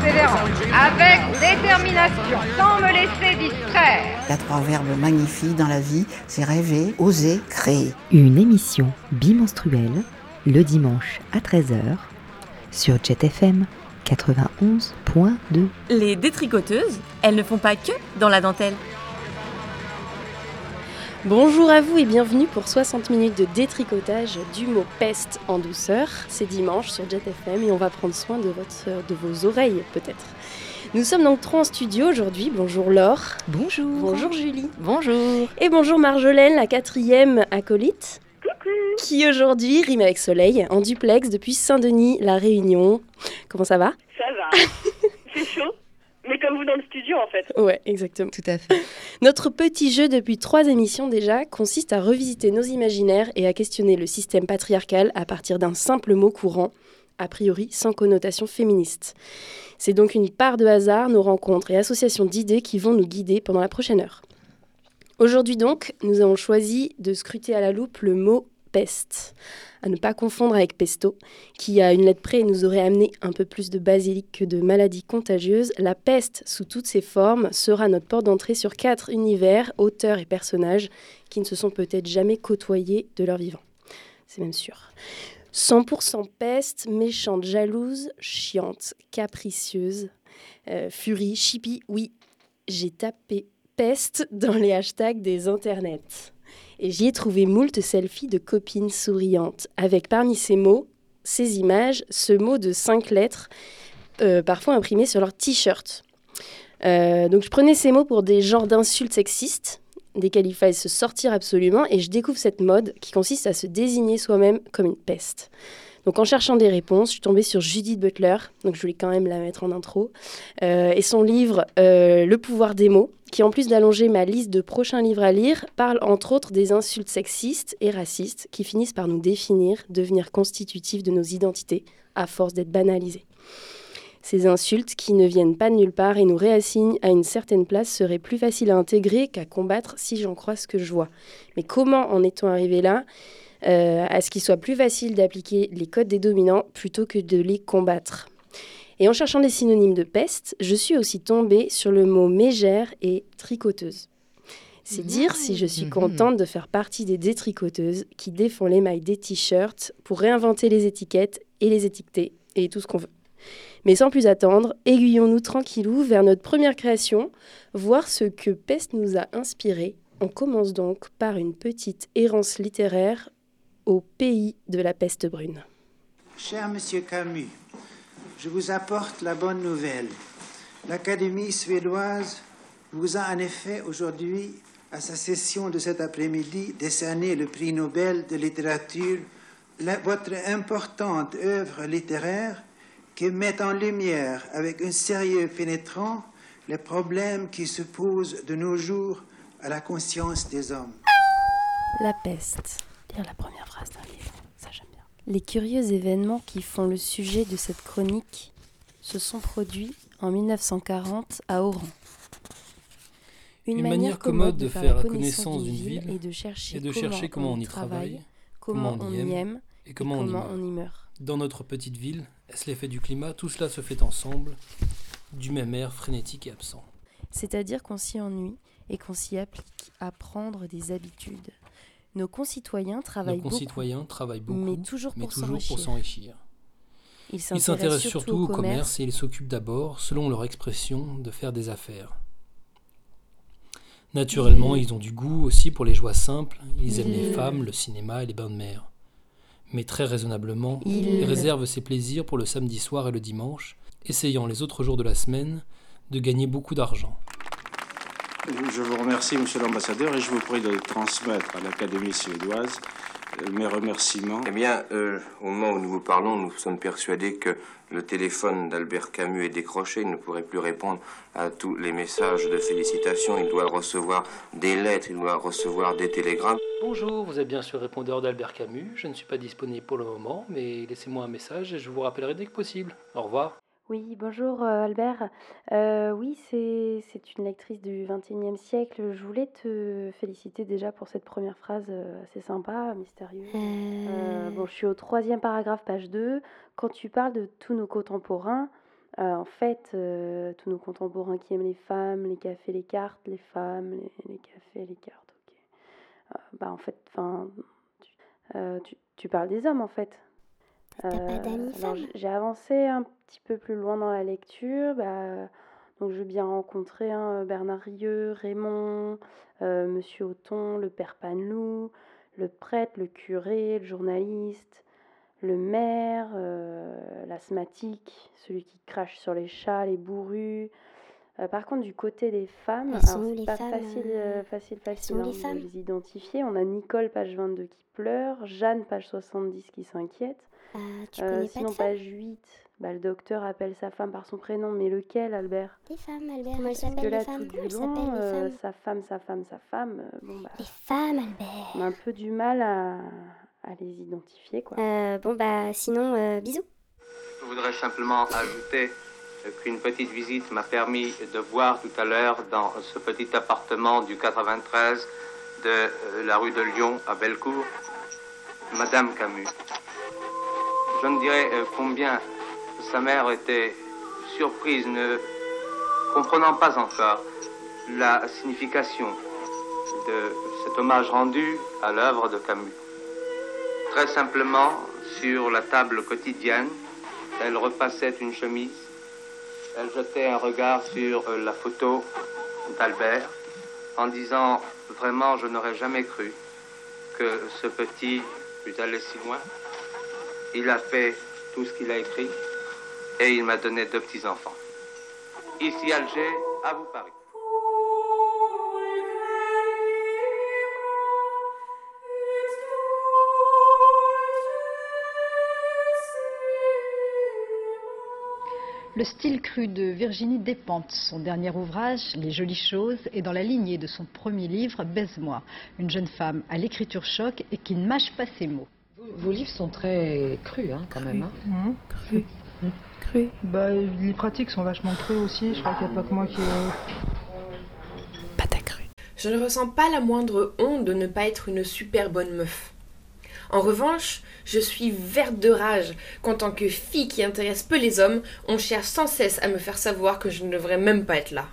persévérance, avec détermination, sans me laisser distraire. Il y a trois verbes magnifiques dans la vie, c'est rêver, oser, créer. Une émission bimenstruelle, le dimanche à 13h, sur JetFM 91.2. Les détricoteuses, elles ne font pas que dans la dentelle. Bonjour à vous et bienvenue pour 60 minutes de détricotage du mot peste en douceur. C'est dimanche sur JetFM et on va prendre soin de, votre, de vos oreilles peut-être. Nous sommes donc trois en studio aujourd'hui. Bonjour Laure. Bonjour. Bonjour Julie. Bonjour. Et bonjour Marjolaine, la quatrième acolyte. Qui aujourd'hui rime avec soleil en duplex depuis Saint-Denis, La Réunion. Comment ça va? Ça va. C'est chaud? Mais comme vous dans le studio en fait. Ouais, exactement. Tout à fait. Notre petit jeu depuis trois émissions déjà consiste à revisiter nos imaginaires et à questionner le système patriarcal à partir d'un simple mot courant, a priori sans connotation féministe. C'est donc une part de hasard, nos rencontres et associations d'idées qui vont nous guider pendant la prochaine heure. Aujourd'hui donc, nous avons choisi de scruter à la loupe le mot peste, à ne pas confondre avec pesto, qui à une lettre près nous aurait amené un peu plus de basilic que de maladies contagieuses. La peste, sous toutes ses formes, sera notre porte d'entrée sur quatre univers, auteurs et personnages qui ne se sont peut-être jamais côtoyés de leur vivant. C'est même sûr. 100% peste, méchante, jalouse, chiante, capricieuse, euh, furie, chippie, oui, j'ai tapé peste dans les hashtags des internets. Et j'y ai trouvé moult selfies de copines souriantes, avec parmi ces mots, ces images, ce mot de cinq lettres, euh, parfois imprimé sur leur t-shirt. Euh, donc je prenais ces mots pour des genres d'insultes sexistes, desquels il fallait se sortir absolument, et je découvre cette mode qui consiste à se désigner soi-même comme une peste. Donc en cherchant des réponses, je suis tombée sur Judith Butler, donc je voulais quand même la mettre en intro, euh, et son livre Le pouvoir des mots, qui en plus d'allonger ma liste de prochains livres à lire, parle entre autres des insultes sexistes et racistes qui finissent par nous définir, devenir constitutifs de nos identités, à force d'être banalisées. Ces insultes qui ne viennent pas de nulle part et nous réassignent à une certaine place seraient plus faciles à intégrer qu'à combattre si j'en crois ce que je vois. Mais comment en est-on arrivé là? Euh, à ce qu'il soit plus facile d'appliquer les codes des dominants plutôt que de les combattre? Et en cherchant des synonymes de peste, je suis aussi tombée sur le mot mégère et tricoteuse. C'est dire si je suis contente de faire partie des détricoteuses qui défont les mailles des t-shirts pour réinventer les étiquettes et les étiqueter et tout ce qu'on veut. Mais sans plus attendre, aiguillons-nous tranquillou vers notre première création, voir ce que Peste nous a inspiré. On commence donc par une petite errance littéraire au pays de la peste brune. Cher Monsieur Camus, je vous apporte la bonne nouvelle. L'Académie suédoise vous a en effet aujourd'hui, à sa session de cet après-midi, décerné le prix Nobel de littérature, votre importante œuvre littéraire qui met en lumière avec un sérieux pénétrant les problèmes qui se posent de nos jours à la conscience des hommes. La peste. Lire la première phrase d'un livre, ça bien. Les curieux événements qui font le sujet de cette chronique se sont produits en 1940 à Oran. Une manière commode de faire la connaissance d'une ville et de chercher, et de chercher comment on y travaille, comment on y aime et comment, on, y meurt. on y meurt. Dans notre petite ville, est-ce l'effet du climat? Tout cela se fait ensemble, du même air frénétique et absent. C'est-à-dire qu'on s'y ennuie et qu'on s'y applique à prendre des habitudes. Nos concitoyens travaillent Nos concitoyens travaillent beaucoup, mais toujours pour s'enrichir. Ils s'intéressent surtout au commerce et ils s'occupent d'abord, selon leur expression, de faire des affaires. Naturellement, ils ont du goût aussi pour les joies simples, ils aiment les femmes, le cinéma et les bains de mer. Mais très raisonnablement, Ils- ils réservent ces plaisirs pour le samedi soir et le dimanche, essayant les autres jours de la semaine de gagner beaucoup d'argent. Je vous remercie, monsieur l'ambassadeur, et je vous prie de transmettre à l'Académie suédoise euh, mes remerciements. Eh bien, euh, au moment où nous vous parlons, nous sommes persuadés que le téléphone d'Albert Camus est décroché. Il ne pourrait plus répondre à tous les messages de félicitations. Il doit recevoir des lettres, il doit recevoir des télégrammes. Bonjour, vous êtes bien le répondeur d'Albert Camus. Je ne suis pas disponible pour le moment, mais laissez-moi un message et je vous rappellerai dès que possible. Au revoir. Oui, bonjour euh, Albert. Euh, oui, c'est une lectrice du XXIe siècle. Je voulais te féliciter déjà pour cette première phrase euh, assez sympa, mystérieuse. Bon, je suis au troisième paragraphe, page 2. Quand tu parles de tous nos contemporains, en fait, tous nos contemporains qui aiment les femmes, les cafés, les cartes, les femmes, les, cafés, les cartes, ok. Bah en fait, enfin, tu, tu parles des hommes en fait. T'as pas Euh, d'amis alors, femmes j- j'ai avancé un petit peu plus loin dans la lecture. Bah, donc, je veux bien rencontrer hein, Bernard Rieu, Raymond, euh, Monsieur Othon, le père Panelou, le prêtre, le curé, le journaliste, le maire, euh, l'asthmatique, celui qui crache sur les chats, les bourrus. Euh, par contre, du côté des femmes, c'est pas femmes, facile, euh, facile, facile hein, les de les identifier. On a Nicole, page 22, qui pleure, Jeanne, page 70, qui s'inquiète. Tu Euh, connais pas sinon, de page 8, bah, le docteur appelle sa femme par son prénom, mais lequel, Albert? Les femmes, Albert. Parce Comment s'appellent là, les femmes tout Comment les euh, femmes sa femme, sa femme, sa femme, euh, bon, bah, Les femmes, Albert. on a un peu du mal à, à les identifier, quoi. Euh, bon, bah, sinon, euh, bisous. Je voudrais simplement ajouter qu'une petite visite m'a permis de voir tout à l'heure dans ce petit appartement du 93 de euh, la rue de Lyon à Bellecour, Madame Camus. Je ne dirais euh, combien sa mère était surprise, ne comprenant pas encore la signification de cet hommage rendu à l'œuvre de Camus. Très simplement, sur la table quotidienne, elle repassait une chemise, elle jetait un regard sur euh, la photo d'Albert en disant vraiment je n'aurais jamais cru que ce petit pût aller si loin. Il a fait tout ce qu'il a écrit et il m'a donné deux petits-enfants. Ici Alger, à vous Paris. Le style cru de Virginie Despentes, son dernier ouvrage, Les jolies choses, est dans la lignée de son premier livre, Baise-moi, une jeune femme à l'écriture choc et qui ne mâche pas ses mots. Vos livres sont très crus, hein, quand même. hein. Cru. Cru. Bah, les pratiques sont vachement crues aussi. Je crois qu'il n'y a pas que moi qui. Je ne ressens pas la moindre honte de ne pas être une super bonne meuf. En revanche, je suis verte de rage qu'en tant que fille qui intéresse peu les hommes, on cherche sans cesse à me faire savoir que je ne devrais même pas être là.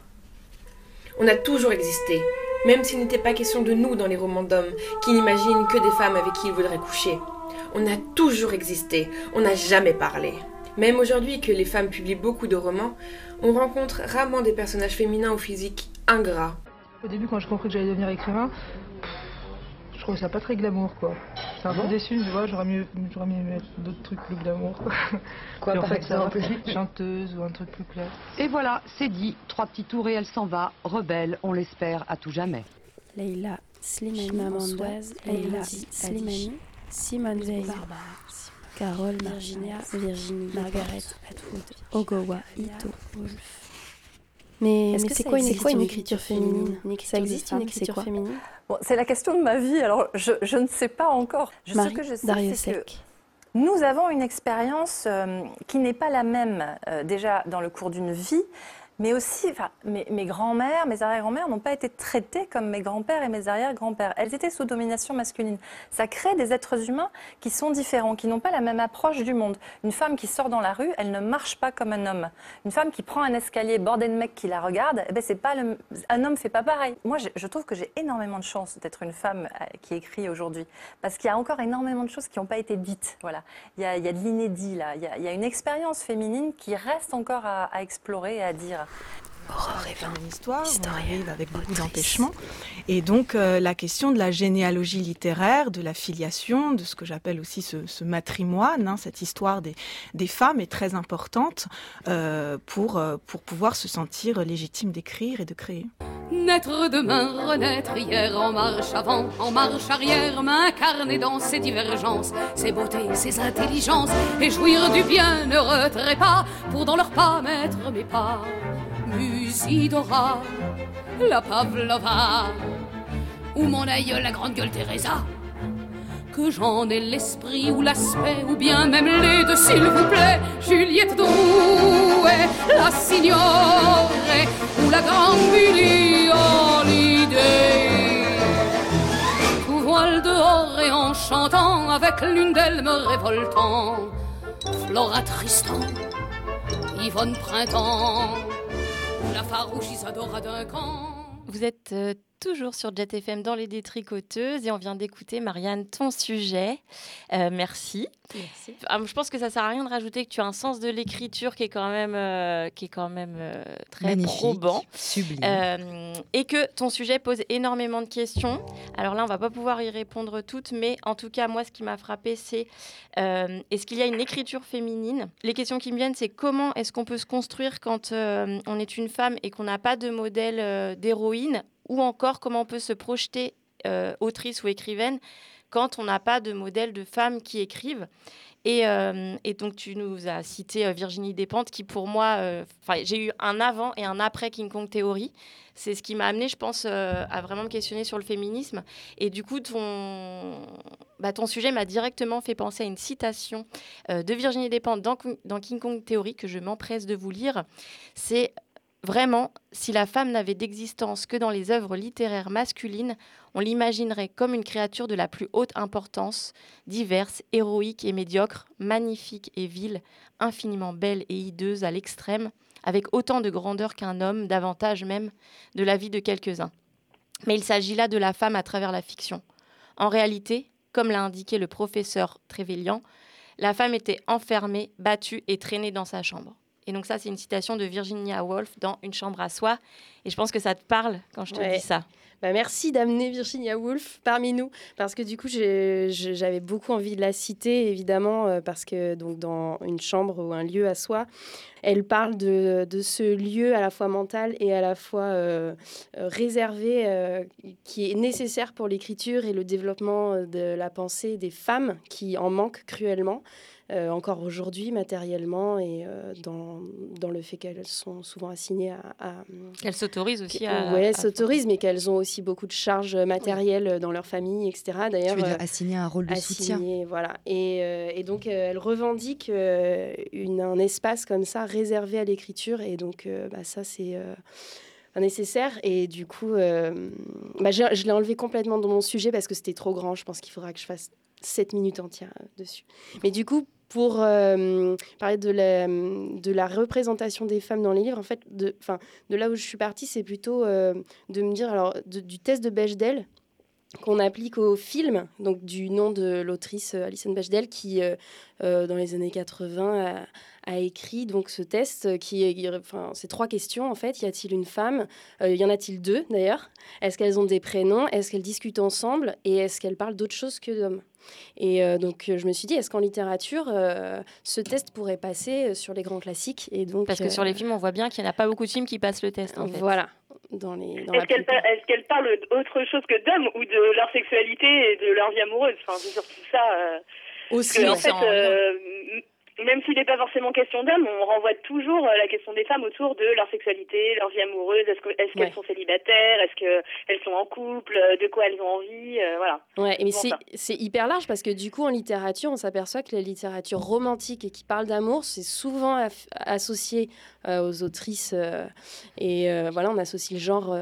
On a toujours existé, même s'il n'était pas question de nous dans les romans d'hommes, qui n'imaginent que des femmes avec qui ils voudraient coucher. On a toujours existé, on n'a jamais parlé. Même aujourd'hui que les femmes publient beaucoup de romans, on rencontre rarement des personnages féminins au physique ingrat, Au début, quand j'ai compris que j'allais devenir écrivain, je trouvais ça pas très glamour, quoi. C'est un peu déçu, tu vois, j'aurais mieux, j'aurais mieux mettre d'autres trucs plus glamour, quoi. Quoi, Puis en par fait, ça va, exemple Chanteuse ou un truc plus clair. Et voilà, c'est dit. Trois petits tours et elle s'en va. Rebelle, on l'espère, à tout jamais. Leïla Slimani, Chimamanda, Leïla Leïla Slimani, Slimani, Simone Veil, Carole Virginia, Virginie, Margaret Atwood, Ogowa, Ito, Mais, Est-ce mais que c'est quoi, une, quoi écriture féminine féminine? Une Ça écriture existe, existe une écriture écriture féminine? Bon, c'est la question de ma vie, alors je, je ne sais pas encore. Je Marie ce que je sais, Dariussec. c'est que nous avons une expérience euh, qui n'est pas la même euh, déjà dans le cours d'une vie, mais aussi, enfin, mes, mes grands-mères, mes arrière-grand-mères n'ont pas été traitées comme mes grands-pères et mes arrière-grands-pères. Elles étaient sous domination masculine. Ça crée des êtres humains qui sont différents, qui n'ont pas la même approche du monde. Une femme qui sort dans la rue, elle ne marche pas comme un homme. Une femme qui prend un escalier bordé de mecs qui la regardent, eh ben c'est pas le- un homme fait pas pareil. Moi, je, trouve que j'ai énormément de chance d'être une femme euh, qui écrit aujourd'hui, parce qu'il y a encore énormément de choses qui n'ont pas été dites. Voilà, il y a, de l'inédit là. Il y a, une expérience féminine qui reste encore à explorer et à dire. Faire une histoire, on arrive avec beaucoup d'empêchements. Et donc euh, la question de la généalogie littéraire, de la filiation, de ce que j'appelle aussi ce, matrimoine, hein, cette histoire des, des, femmes est très importante euh, pour, euh, pour pouvoir se sentir légitime d'écrire et de créer. Naître demain, renaître hier, en marche avant, en marche arrière, m'incarner dans ces divergences, ces beautés, ces intelligences, et jouir du bien ne retrait pas, pour dans leur pas mettre mes pas. Musidora, la Pavlova, ou mon aïeul, la grande gueule Teresa. Que j'en ai l'esprit ou l'aspect, ou bien même les deux, s'il vous plaît, Juliette Drouet, la signore, ou la grande l'idée. Tout voile dehors et en chantant, avec l'une d'elles me révoltant, Flora Tristan, Yvonne Printemps la farouche Isadora Duncan. Vous êtes euh, toujours sur Jet FM dans les détricoteuses et on vient d'écouter Marianne ton sujet. Euh, merci. Merci. Ah, je pense que ça sert à rien de rajouter que tu as un sens de l'écriture qui est quand même euh, qui est quand même euh, très probant, sublime, et que ton sujet pose énormément de questions. Alors là, on va pas pouvoir y répondre toutes, mais en tout cas, moi, ce qui m'a frappé, c'est est-ce qu'il y a une écriture féminine? Les questions qui me viennent, c'est comment est-ce qu'on peut se construire quand on est une femme et qu'on n'a pas de modèle d'héroïne? Ou encore comment on peut se projeter euh, autrice ou écrivaine quand on n'a pas de modèle de femmes qui écrivent. Et, euh, donc, tu nous as cité euh, Virginie Despentes, qui pour moi, j'ai eu un avant et un après King Kong Théorie. C'est ce qui m'a amené, je pense, à vraiment me questionner sur le féminisme. Et du coup, ton, bah, ton sujet m'a directement fait penser à une citation de Virginie Despentes dans, King Kong Théorie que je m'empresse de vous lire. C'est Vraiment, si la femme n'avait d'existence que dans les œuvres littéraires masculines, on l'imaginerait comme une créature de la plus haute importance, diverse, héroïque et médiocre, magnifique et vile, infiniment belle et hideuse à l'extrême, avec autant de grandeur qu'un homme, davantage même de la vie de quelques-uns. Mais il s'agit là de la femme à travers la fiction. En réalité, comme l'a indiqué le professeur Trévélian, la femme était enfermée, battue et traînée dans sa chambre. Et donc ça, c'est une citation de Virginia Woolf dans Une chambre à soi. Et je pense que ça te parle quand je te dis ça. Bah merci d'amener Virginia Woolf parmi nous, parce que du coup, j'avais beaucoup envie de la citer, évidemment, euh, parce que donc, dans une chambre ou un lieu à soi, elle parle de, de ce lieu à la fois mental et à la fois euh, euh, réservé, qui est nécessaire pour l'écriture et le développement de la pensée des femmes qui en manquent cruellement. Euh, encore aujourd'hui matériellement et euh, dans, dans, le fait qu'elles sont souvent assignées à... qu'elles s'autorisent aussi à... Oui, elles s'autorisent, mais qu'elles ont aussi beaucoup de charges matérielles dans leur famille, etc. D'ailleurs, tu veux dire euh, assigner un rôle de soutien. Voilà. Et, et donc, elles revendiquent une, un espace comme ça réservé à l'écriture. Et donc, bah, ça, c'est nécessaire. Et du coup, bah, je l'ai enlevé complètement dans mon sujet parce que c'était trop grand. Je pense qu'il faudra que je fasse 7 minutes entières dessus. Mais du coup, pour euh, parler de la, représentation des femmes dans les livres, en fait, de, de là où je suis partie, c'est plutôt euh, de me dire, alors, du test de Bechdel qu'on applique au film, donc du nom de l'autrice euh, Alison Bechdel, qui, dans les années 80, a, écrit donc ce test qui enfin, c'est trois questions en fait. Y a-t-il une femme? Y en a-t-il deux d'ailleurs? Est-ce qu'elles ont des prénoms? Est-ce qu'elles discutent ensemble? Et est-ce qu'elles parlent d'autre chose que d'hommes? Et euh, donc, je me suis dit, est-ce qu'en littérature, euh, ce test pourrait passer sur les grands classiques? Et donc, Parce que sur les films, on voit bien qu'il n'y en a pas beaucoup de films qui passent le test. En fait. Voilà. Dans les, est-ce, qu'elle est-ce qu'elle parle d'autre chose que d'hommes ou de leur sexualité et de leur vie amoureuse? Enfin, c'est surtout ça. Euh, Aussi, en fait, même s'il n'est pas forcément question d'hommes, on renvoie toujours euh, la question des femmes autour de leur sexualité, leur vie amoureuse, est-ce qu'elles est sont célibataires, est-ce qu'elles sont en couple, euh, de quoi elles ont envie, euh, voilà. Ouais, mais c'est hyper large parce que du coup, en littérature, on s'aperçoit que la littérature romantique et qui parle d'amour, c'est souvent associé aux autrices. et voilà, on associe le genre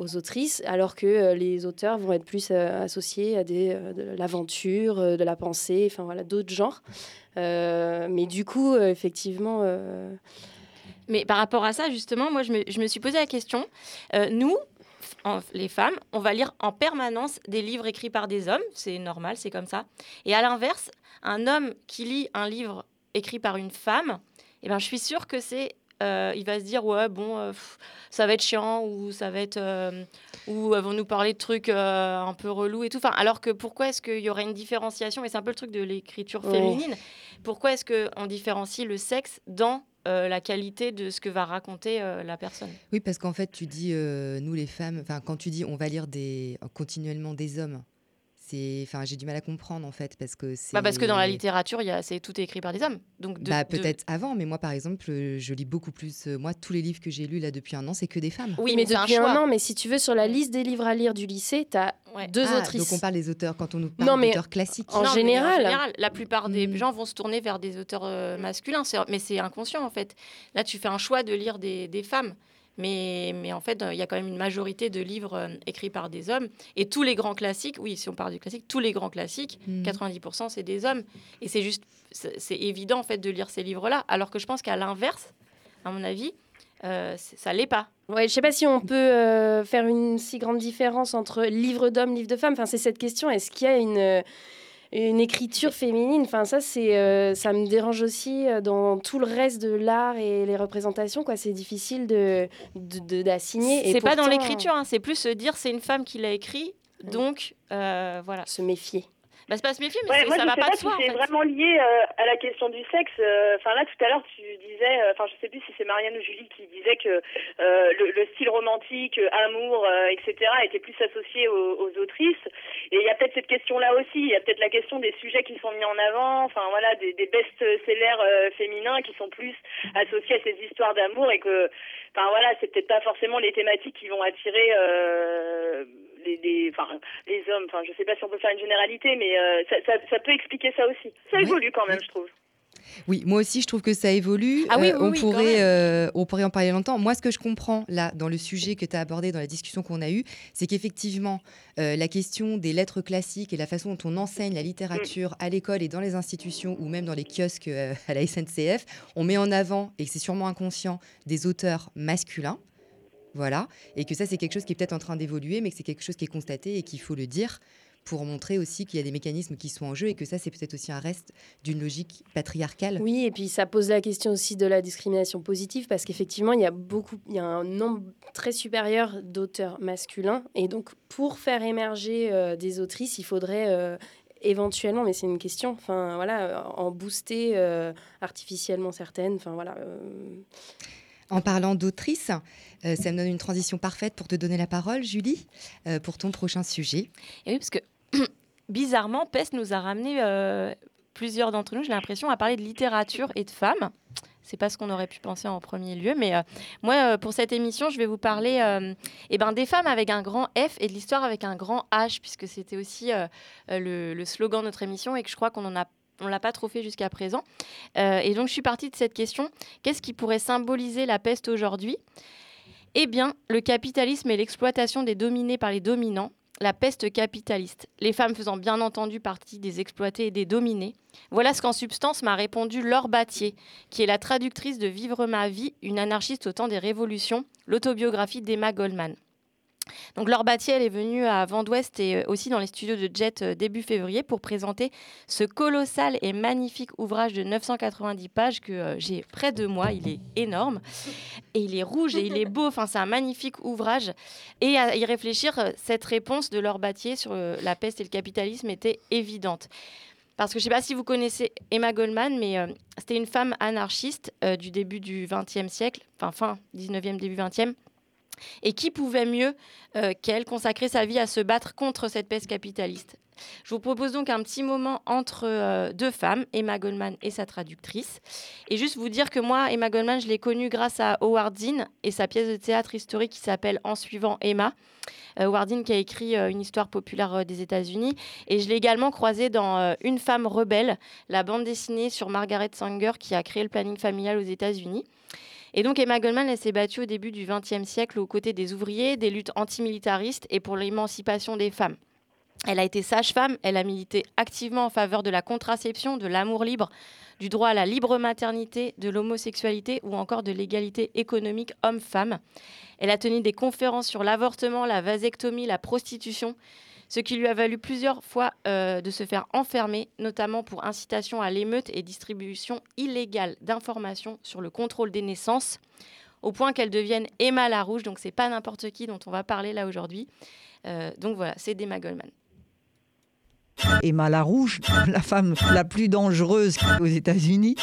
aux autrices, alors que les auteurs vont être plus associés à des, de l'aventure, de la pensée, enfin voilà, d'autres genres. Euh, mais du coup, euh, effectivement. Euh, mais par rapport à ça, justement, moi, je me, je me suis posé la question. nous, les femmes, on va lire en permanence des livres écrits par des hommes, c'est normal, c'est comme ça. Et à l'inverse, un homme qui lit un livre écrit par une femme, eh ben, je suis sûre que c'est euh, il va se dire ouais bon euh, ça va être chiant ou ça va être ou elles vont nous parler de trucs un peu relous et tout. Enfin, alors que pourquoi est-ce qu'il y aurait une différenciation Et c'est un peu le truc de l'écriture féminine. Pourquoi est-ce qu'on différencie le sexe dans la qualité de ce que va raconter la personne? Oui, parce qu'en fait, tu dis, nous les femmes, enfin, quand tu dis on va lire des, continuellement des hommes, enfin j'ai du mal à comprendre en fait parce que c'est bah parce que dans la littérature il c'est tout est écrit par des hommes. Donc bah, peut-être avant mais moi par exemple je lis beaucoup plus euh, moi tous les livres que j'ai lus là depuis un an c'est que des femmes. Oui mais, depuis un, an mais si tu veux sur la liste des livres à lire du lycée tu as deux ah, autrices. donc on parle des auteurs quand on nous parle d'auteurs classiques. en, général. en général. la plupart des hmm. gens vont se tourner vers des auteurs euh, masculins. Mais c'est inconscient en fait. Là tu fais un choix de lire des, des femmes mais, mais en fait, il y a quand même une majorité de livres euh, écrits par des hommes. Et tous les grands classiques, oui, si on parle du classique, tous les grands classiques, 90% hmm. c'est des hommes. Et c'est juste, c'est évident en fait de lire ces livres-là. Alors que je pense qu'à l'inverse, à mon avis, euh, ça l'est pas. Ouais, je sais pas si on peut euh, faire une si grande différence entre livre d'homme, livre de femme. Enfin, c'est cette question. Est-ce qu'il y a une une écriture féminine. Enfin, ça, c'est, euh, ça me dérange aussi euh, dans tout le reste de l'art et les représentations. Quoi, c'est difficile de, d'assigner. c'est pas dans l'écriture. Hein, c'est plus se dire c'est une femme qui l'a écrit. Donc, euh, voilà. Se méfier. Bah, c'est pas se méfier, mais moi, ça va pas, de soi. C'est vraiment lié euh, à la question du sexe. Euh, enfin là, tout à l'heure, tu disais, euh, enfin je sais plus si c'est Marianne ou Julie qui disait que le, le, style romantique, amour, etc. était plus associé aux, aux autrices. Et il y a peut-être cette question-là aussi. Il y a peut-être la question des sujets qui sont mis en avant. Enfin voilà, des, des best-sellers féminins qui sont plus associés à ces histoires d'amour et que, enfin voilà, c'est peut-être pas forcément les thématiques qui vont attirer les, enfin, les hommes, enfin, je sais pas si on peut faire une généralité, mais euh, ça, ça, peut expliquer ça aussi. Ça évolue quand même, je trouve. Oui, moi aussi, je trouve que ça évolue. Ah oui, euh, on, pourrait, euh, on pourrait en parler longtemps. Moi, ce que je comprends là, dans le sujet que tu as abordé, dans la discussion qu'on a eue, c'est qu'effectivement, la question des lettres classiques et la façon dont on enseigne la littérature à l'école et dans les institutions ou même dans les kiosques à la SNCF, on met en avant, et c'est sûrement inconscient, des auteurs masculins. Voilà. Et que ça, c'est quelque chose qui est peut-être en train d'évoluer, mais que c'est quelque chose qui est constaté et qu'il faut le dire pour montrer aussi qu'il y a des mécanismes qui sont en jeu et que ça, c'est peut-être aussi un reste d'une logique patriarcale. Oui, et puis ça pose la question aussi de la discrimination positive parce qu'effectivement, il y a beaucoup, il y a un nombre très supérieur d'auteurs masculins et donc pour faire émerger euh, des autrices, il faudrait euh, éventuellement, mais c'est une question, enfin voilà, en booster euh, artificiellement certaines, enfin voilà. En parlant d'autrice, euh, ça me donne une transition parfaite pour te donner la parole, Julie, euh, pour ton prochain sujet. Et oui, parce que bizarrement, Pest nous a ramené euh, plusieurs d'entre nous, j'ai l'impression, à parler de littérature et de femmes. C'est pas ce qu'on aurait pu penser en premier lieu, mais moi, pour cette émission, je vais vous parler eh ben, des femmes avec un grand F et de l'histoire avec un grand H, puisque c'était aussi le, le, slogan de notre émission et que je crois qu'on en a on l'a pas trop fait jusqu'à présent. Euh, et donc, je suis partie de cette question. Qu'est-ce qui pourrait symboliser la peste aujourd'hui? Eh bien, le capitalisme et l'exploitation des dominés par les dominants. La peste capitaliste. Les femmes faisant bien entendu partie des exploités et des dominés. Voilà ce qu'en substance m'a répondu Laure Battier, qui est la traductrice de Vivre ma vie, une anarchiste au temps des révolutions, l'autobiographie d'Emma Goldman. Donc Laure Battier, elle est venue à Vent d'Ouest et euh, aussi dans les studios de Jet euh, début février pour présenter ce colossal et magnifique ouvrage de 990 pages que euh, j'ai près de moi. Il est énorme et il est rouge et il est beau. Enfin, c'est un magnifique ouvrage. Et à y réfléchir, cette réponse de Laure Battier sur la peste et le capitalisme était évidente. Parce que je ne sais pas si vous connaissez Emma Goldman, mais c'était une femme anarchiste du début du XXe siècle, enfin fin 19e, début 20e, et qui pouvait mieux euh, qu'elle consacrer sa vie à se battre contre cette peste capitaliste? Je vous propose donc un petit moment entre euh, deux femmes, Emma Goldman et sa traductrice. Et juste vous dire que moi, Emma Goldman, je l'ai connue grâce à Howard Dean et sa pièce de théâtre historique qui s'appelle En suivant Emma. Euh, Howard Dean qui a écrit une histoire populaire des États-Unis. Et je l'ai également croisée dans Une femme rebelle, la bande dessinée sur Margaret Sanger qui a créé le planning familial aux États-Unis. Et donc Emma Goldman, elle s'est battue au début du XXe siècle aux côtés des ouvriers, des luttes antimilitaristes et pour l'émancipation des femmes. Elle a été sage-femme, elle a milité activement en faveur de la contraception, de l'amour libre, du droit à la libre maternité, de l'homosexualité ou encore de l'égalité économique homme-femme. Elle a tenu des conférences sur l'avortement, la vasectomie, la prostitution, ce qui lui a valu plusieurs fois euh, de se faire enfermer, notamment pour incitation à l'émeute et distribution illégale d'informations sur le contrôle des naissances, au point qu'elle devienne Emma Larouche, donc c'est pas n'importe qui dont on va parler là aujourd'hui. Euh, donc voilà, c'est Emma Goldman. Emma Larouche, la femme la plus dangereuse aux États-Unis.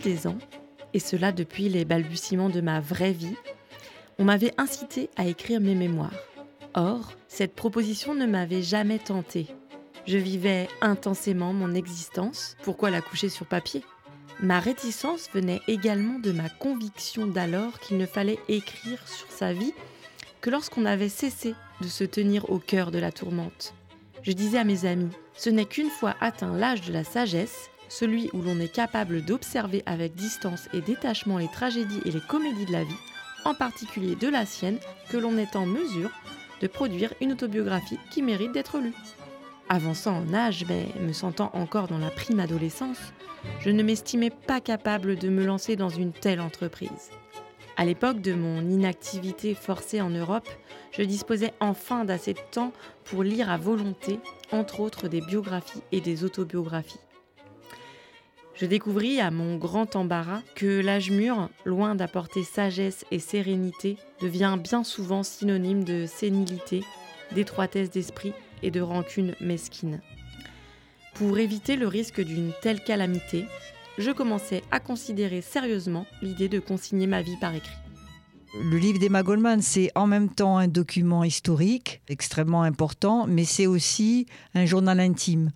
Des ans, et cela depuis les balbutiements de ma vraie vie, on m'avait incité à écrire mes mémoires. Or, cette proposition ne m'avait jamais tentée. Je vivais intensément mon existence, pourquoi la coucher sur papier? Ma réticence venait également de ma conviction d'alors qu'il ne fallait écrire sur sa vie que lorsqu'on avait cessé de se tenir au cœur de la tourmente. Je disais à mes amis, ce n'est qu'une fois atteint l'âge de la sagesse, celui où l'on est capable d'observer avec distance et détachement les tragédies et les comédies de la vie, en particulier de la sienne, que l'on est en mesure de produire une autobiographie qui mérite d'être lue. Avançant en âge, mais me sentant encore dans la prime adolescence, je ne m'estimais pas capable de me lancer dans une telle entreprise. À l'époque de mon inactivité forcée en Europe, je disposais enfin d'assez de temps pour lire à volonté, entre autres des biographies et des autobiographies. Je découvris à mon grand embarras que l'âge mûr, loin d'apporter sagesse et sérénité, devient bien souvent synonyme de sénilité, d'étroitesse d'esprit et de rancune mesquine. Pour éviter le risque d'une telle calamité, je commençais à considérer sérieusement l'idée de consigner ma vie par écrit. Le livre d'Emma Goldman, c'est en même temps un document historique extrêmement important, mais c'est aussi un journal intime.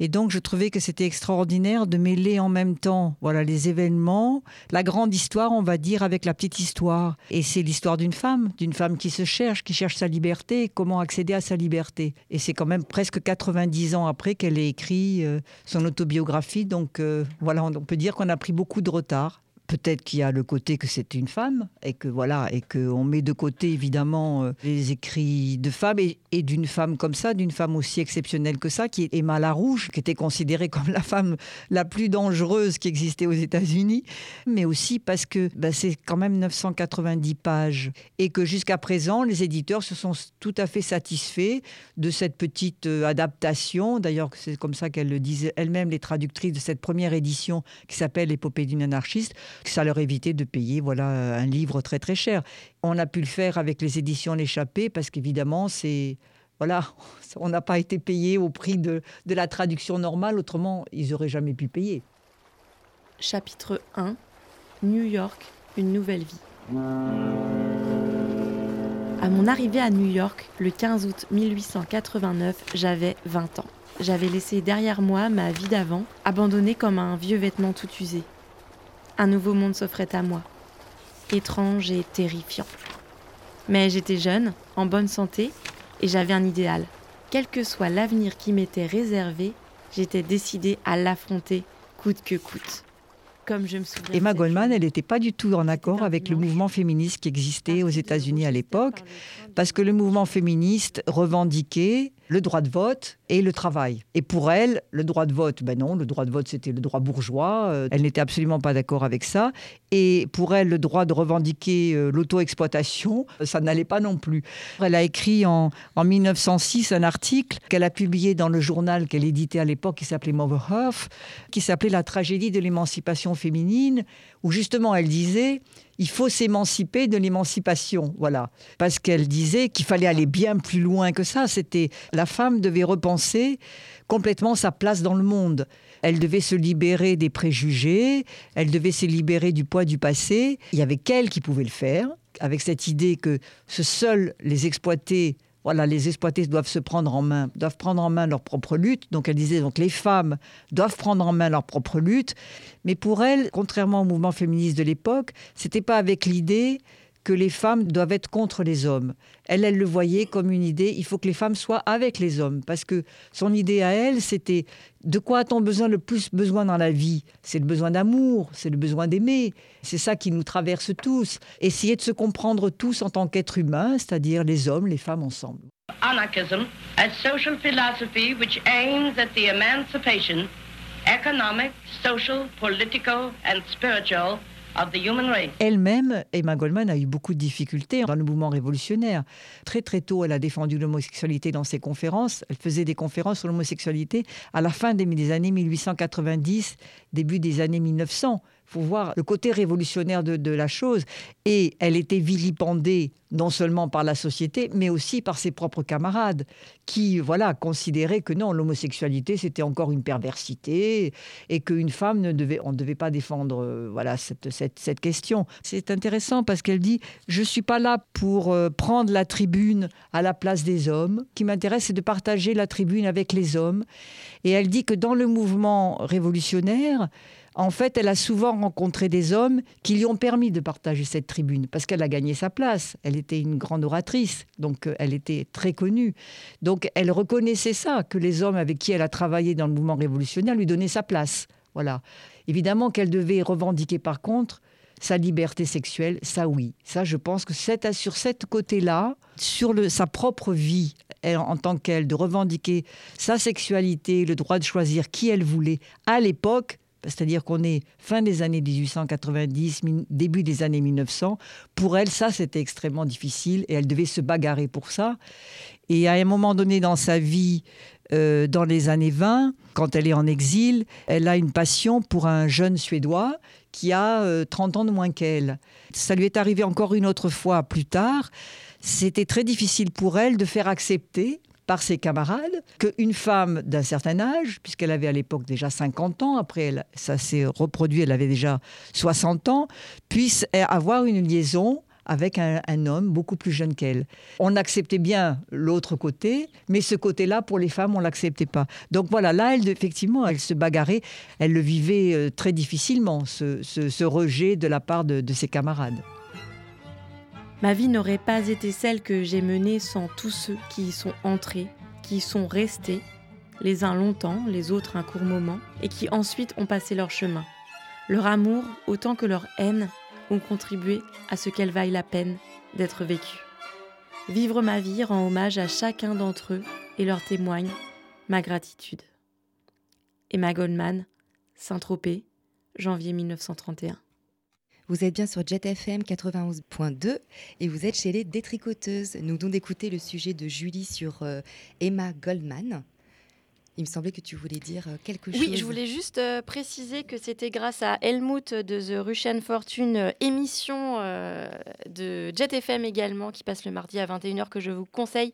Et donc, je trouvais que c'était extraordinaire de mêler en même temps voilà, les événements, la grande histoire, on va dire, avec la petite histoire. Et c'est l'histoire d'une femme, d'une femme qui se cherche, qui cherche sa liberté, comment accéder à sa liberté. Et c'est quand même presque 90 ans après qu'elle ait écrit euh, son autobiographie. Donc, euh, voilà, on peut dire qu'on a pris beaucoup de retard peut-être qu'il y a le côté que c'est une femme et que voilà et que on met de côté évidemment euh, les écrits de femmes et, d'une femme comme ça, d'une femme aussi exceptionnelle que ça, qui est Emma Larouche, qui était considérée comme la femme la plus dangereuse qui existait aux États-Unis, mais aussi parce que bah, c'est quand même 990 pages et que jusqu'à présent les éditeurs se sont tout à fait satisfaits de cette petite euh, adaptation. D'ailleurs, c'est comme ça qu'elle le disait elle-même, les traductrices de cette première édition qui s'appelle L'épopée d'une anarchiste ça leur évitait de payer voilà un livre très très cher. On a pu le faire avec les éditions L'échappée parce qu'évidemment c'est voilà, on n'a pas été payé au prix de, de la traduction normale, autrement ils n'auraient jamais pu payer. Chapitre 1 New York, une nouvelle vie. À mon arrivée à New York, le 15 août 1889, j'avais 20 ans. J'avais laissé derrière moi ma vie d'avant, abandonnée comme un vieux vêtement tout usé. Un nouveau monde s'offrait à moi, étrange et terrifiant. Mais j'étais jeune, en bonne santé, et j'avais un idéal. Quel que soit l'avenir qui m'était réservé, j'étais décidée à l'affronter coûte que coûte. Comme je me souviens. Emma Goldman, elle n'était pas du tout en accord avec le mouvement féministe qui existait aux États-Unis à l'époque, parce que le mouvement féministe revendiquait le droit de vote et le travail. Et pour elle, le droit de vote, ben non, le droit de vote c'était le droit bourgeois. Euh, elle n'était absolument pas d'accord avec ça. Et pour elle, le droit de revendiquer euh, l'auto-exploitation, ça n'allait pas non plus. Elle a écrit en, en 1906 un article qu'elle a publié dans le journal qu'elle éditait à l'époque qui s'appelait Mother Earth, qui s'appelait La tragédie de l'émancipation féminine, où justement elle disait il faut s'émanciper de l'émancipation, voilà. Parce qu'elle disait qu'il fallait aller bien plus loin que ça. C'était la femme devait repenser complètement sa place dans le monde. Elle devait se libérer des préjugés, elle devait se libérer du poids du passé. Il y avait qu'elle qui pouvait le faire, avec cette idée que ce seuls les exploités voilà, les exploités doivent se prendre en main, doivent prendre en main leur propre lutte. Donc elle disait donc les femmes doivent prendre en main leur propre lutte. Mais pour elle, contrairement au mouvement féministe de l'époque, c'était pas avec l'idée que les femmes doivent être contre les hommes. Elle, elle le voyait comme une idée, il faut que les femmes soient avec les hommes, parce que son idée à elle, c'était de quoi a-t-on besoin le plus besoin dans la vie? C'est le besoin d'amour, c'est le besoin d'aimer, c'est ça qui nous traverse tous. Essayer de se comprendre tous en tant qu'êtres humains, c'est-à-dire les hommes, les femmes ensemble. Anarchism, a social philosophy which aims at the emancipation, economic, social, political and spiritual elle-même, Emma Goldman, a eu beaucoup de difficultés dans le mouvement révolutionnaire. Très très tôt, elle a défendu l'homosexualité dans ses conférences. Elle faisait des conférences sur l'homosexualité à la fin des années 1890, début des années 1900 le côté révolutionnaire de, la chose. Et elle était vilipendée non seulement par la société, mais aussi par ses propres camarades, qui voilà considéraient que non, l'homosexualité c'était encore une perversité et qu'une femme ne devait, on ne devait pas défendre euh, voilà cette, cette, cette question. C'est intéressant parce qu'elle dit je suis pas là pour euh, prendre la tribune à la place des hommes. Ce qui m'intéresse c'est de partager la tribune avec les hommes. Et elle dit que dans le mouvement révolutionnaire en fait, elle a souvent rencontré des hommes qui lui ont permis de partager cette tribune, parce qu'elle a gagné sa place. Elle était une grande oratrice, donc euh, elle était très connue. Donc elle reconnaissait ça, que les hommes avec qui elle a travaillé dans le mouvement révolutionnaire lui donnaient sa place. Voilà. Évidemment qu'elle devait revendiquer par contre sa liberté sexuelle, ça oui. Ça, je pense que c'est sur cet côté-là, sur sa propre vie en tant qu'elle, de revendiquer sa sexualité, le droit de choisir qui elle voulait à l'époque, c'est-à-dire qu'on est fin des années 1890, début des années 1900. Pour elle, ça, c'était extrêmement difficile et elle devait se bagarrer pour ça. Et à un moment donné dans sa vie, euh, dans les années 20, quand elle est en exil, elle a une passion pour un jeune Suédois qui a 30 euh, ans de moins qu'elle. Ça lui est arrivé encore une autre fois plus tard. C'était très difficile pour elle de faire accepter par ses camarades qu'une femme d'un certain âge, puisqu'elle avait à l'époque déjà 50 ans, après elle, ça s'est reproduit, elle avait déjà 60 ans, puisse avoir une liaison avec un, homme beaucoup plus jeune qu'elle. On acceptait bien l'autre côté, mais ce côté-là, pour les femmes, on l'acceptait pas. Donc voilà, là, elle, effectivement, elle se bagarrait, elle le vivait euh, très difficilement, ce, rejet de la part de ses camarades. Ma vie n'aurait pas été celle que j'ai menée sans tous ceux qui y sont entrés, qui y sont restés, les uns longtemps, les autres un court moment, et qui ensuite ont passé leur chemin. Leur amour, autant que leur haine, ont contribué à ce qu'elle vaille la peine d'être vécue. Vivre ma vie rend hommage à chacun d'entre eux et leur témoigne ma gratitude. Emma Goldman, Saint-Tropez, janvier 1931. Vous êtes bien sur Jet FM 91.2 et vous êtes chez les détricoteuses. Nous venons d'écouter le sujet de Julie sur euh, Emma Goldman. Il me semblait que tu voulais dire euh, quelque chose. Oui, je voulais juste euh, préciser que c'était grâce à Helmut de The Russian Fortune, émission de Jet FM également, qui passe le mardi à 21h, que je vous conseille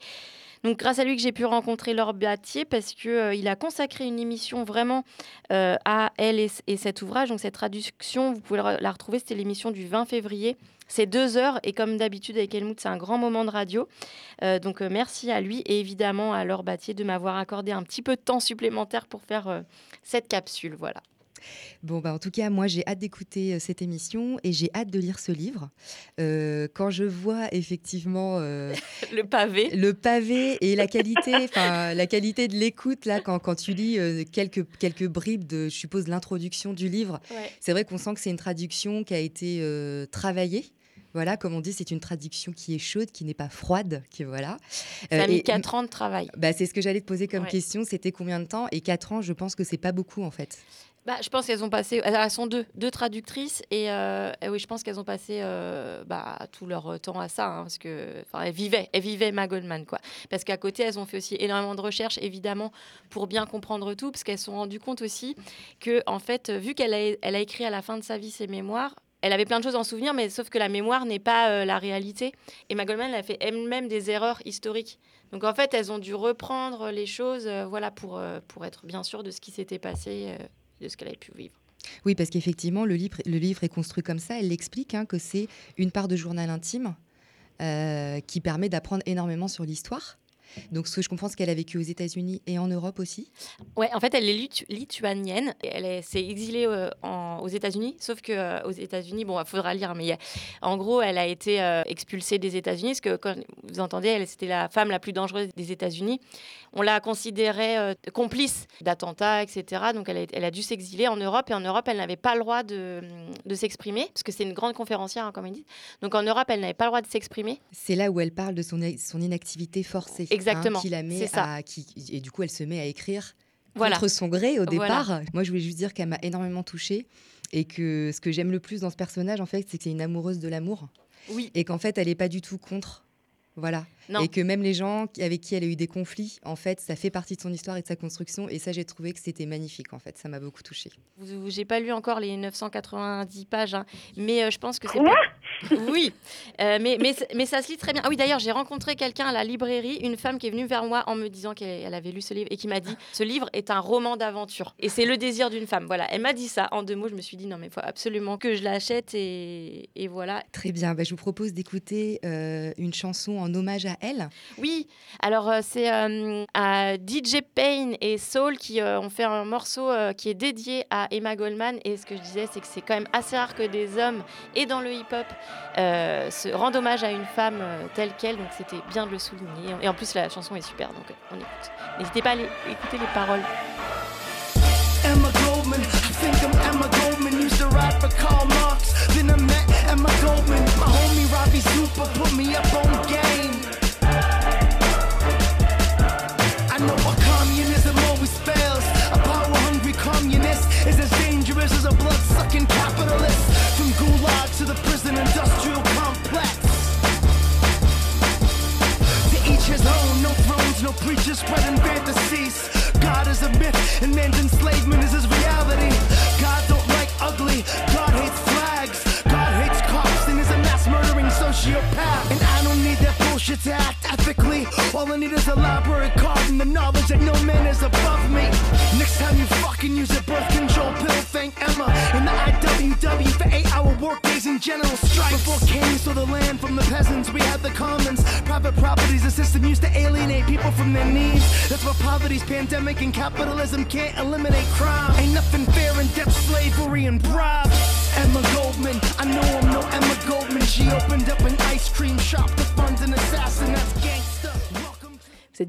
donc grâce à lui que j'ai pu rencontrer Laure Batier parce qu'il euh, a consacré une émission vraiment euh, à elle et, cet ouvrage. Donc cette traduction, vous pouvez la retrouver, c'était l'émission du 20 février. C'est deux heures et comme d'habitude avec Helmut, c'est un grand moment de radio. Euh, donc merci à lui et évidemment à Laure Batier de m'avoir accordé un petit peu de temps supplémentaire pour faire cette capsule. Voilà. Bon, bah, en tout cas, moi, j'ai hâte d'écouter euh, cette émission et j'ai hâte de lire ce livre. Euh, quand je vois effectivement euh, le pavé, le pavé et la qualité, enfin la qualité de l'écoute là, quand, quand tu lis quelques quelques bribes de, je suppose, l'introduction du livre, c'est vrai qu'on sent que c'est une traduction qui a été travaillée. Voilà, comme on dit, c'est une traduction qui est chaude, qui n'est pas froide, qui voilà. Ça a mis 4 ans de travail. Bah, c'est ce que j'allais te poser comme question, c'était combien de temps? Et 4 ans, je pense que c'est pas beaucoup en fait. Bah, je pense qu'elles ont passé, elles sont deux, deux traductrices et, euh, oui, je pense qu'elles ont passé euh, bah, tout leur temps à ça, hein, parce que, elles vivaient, elles vivaient Ma Goldman, quoi. Parce qu'à côté, elles ont fait aussi énormément de recherches, évidemment, pour bien comprendre tout, parce qu'elles se sont rendues compte aussi que, en fait, vu qu'elle a, écrit à la fin de sa vie ses mémoires, elle avait plein de choses en souvenir, mais sauf que la mémoire n'est pas euh, la réalité. Et Ma Goldman, elle a fait elle-même des erreurs historiques. Donc en fait, elles ont dû reprendre les choses, voilà, pour, pour être bien sûr de ce qui s'était passé de ce qu'elle avait pu vivre. Oui, parce qu'effectivement, le livre, le livre est construit comme ça. Elle l'explique hein, que c'est une part de journal intime euh, qui permet d'apprendre énormément sur l'histoire. Donc, ce que je comprends, c'est qu'elle a vécu aux États-Unis et en Europe aussi. Ouais, en fait, elle est lituanienne. Elle s'est exilée euh, aux États-Unis, sauf que euh, aux États-Unis, bon, il faudra lire, mais en gros, elle a été euh, expulsée des États-Unis, parce que quand vous entendez, elle c'était la femme la plus dangereuse des États-Unis. On l'a considérée complice d'attentats, etc. Donc, elle a, elle a dû s'exiler en Europe, et en Europe, elle n'avait pas le droit de, de s'exprimer, parce que c'est une grande conférencière, hein, comme il dit. Donc, en Europe, elle n'avait pas le droit de s'exprimer. C'est là où elle parle de son, son inactivité forcée. Hein, Exactement. qui la met ça. à, qui, et du coup, elle se met à écrire voilà. contre son gré au départ. Voilà. Moi, je voulais juste dire qu'elle m'a énormément touchée et que ce que j'aime le plus dans ce personnage, en fait, c'est que c'est une amoureuse de l'amour. Oui. Et qu'en fait, elle n'est pas du tout contre. Voilà. Non. Et que même les gens avec qui elle a eu des conflits, en fait, ça fait partie de son histoire et de sa construction. Et ça, j'ai trouvé que c'était magnifique, en fait. Ça m'a beaucoup touchée. J'ai pas lu encore les 990 pages, hein, mais euh, je pense que c'est. Quoi oui, euh, mais, mais, mais ça se lit très bien. Ah oui, d'ailleurs, j'ai rencontré quelqu'un à la librairie, une femme qui est venue vers moi en me disant qu'elle avait lu ce livre et qui m'a dit Ce livre est un roman d'aventure. Et c'est le désir d'une femme. Voilà, elle m'a dit ça en deux mots. Je me suis dit Non, mais il faut absolument que je l'achète. Et, et, voilà. Très bien. Bah, je vous propose d'écouter euh, une chanson en hommage à elle. Oui, alors euh, c'est euh, à DJ Payne et Soul qui euh, ont fait un morceau qui est dédié à Emma Goldman. Et ce que je disais, c'est que c'est quand même assez rare que des hommes, et dans le hip-hop, se rendent hommage à une femme telle qu'elle. Donc c'était bien de le souligner. Et en plus, la chanson est super, donc on écoute. N'hésitez pas à aller écouter les paroles. Emma Goldman, I think I'm Emma Goldman. Used to rap for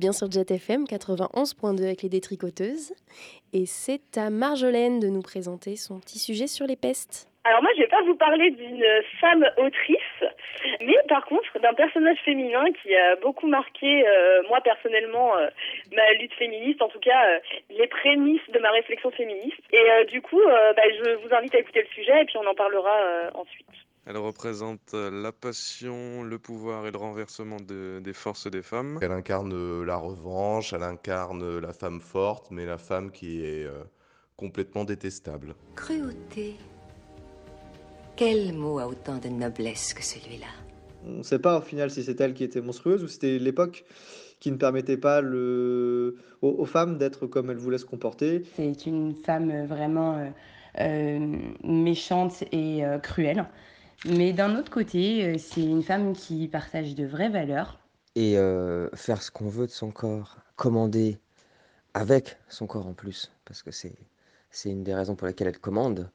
bien sur Jet FM 91.2 avec les détricoteuses. Et c'est à Marjolaine de nous présenter son petit sujet sur les pestes. Alors moi, je vais pas vous parler d'une femme autrice, mais par contre d'un personnage féminin qui a beaucoup marqué, euh, moi personnellement, euh, ma lutte féministe, en tout cas euh, les prémices de ma réflexion féministe. Et du coup, bah, je vous invite à écouter le sujet et puis on en parlera ensuite. Elle représente la passion, le pouvoir et le renversement de, des forces des femmes. Elle incarne la revanche, elle incarne la femme forte, mais la femme qui est complètement détestable. Cruauté. Quel mot a autant de noblesse que celui-là? On ne sait pas au final si c'est elle qui était monstrueuse ou c'était l'époque qui ne permettait pas le... aux, aux femmes d'être comme elles voulaient se comporter. C'est une femme vraiment euh, euh, méchante et euh, cruelle. Mais d'un autre côté, euh, c'est une femme qui partage de vraies valeurs. Et euh, faire ce qu'on veut de son corps, commander avec son corps en plus, parce que c'est une des raisons pour lesquelles elle commande,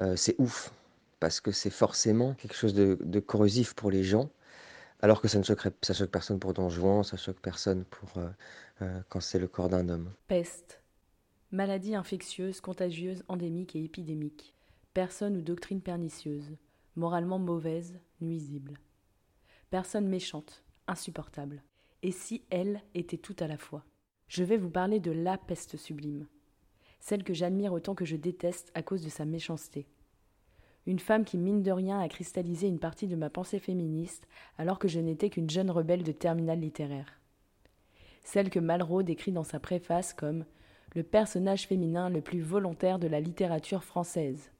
euh, c'est ouf parce que c'est forcément quelque chose de, de, corrosif pour les gens, alors que ça ne choquerait, ça choque personne pour Don Juan, ça choque personne pour euh, euh, quand c'est le corps d'un homme. Peste. Maladie infectieuse, contagieuse, endémique et épidémique. Personne ou doctrine pernicieuse. Moralement mauvaise, nuisible. Personne méchante, insupportable. Et si elle était tout à la fois? Je vais vous parler de la peste sublime. Celle que j'admire autant que je déteste à cause de sa méchanceté une femme qui, mine de rien, a cristallisé une partie de ma pensée féministe alors que je n'étais qu'une jeune rebelle de terminale littéraire. Celle que Malraux décrit dans sa préface comme le personnage féminin le plus volontaire de la littérature française.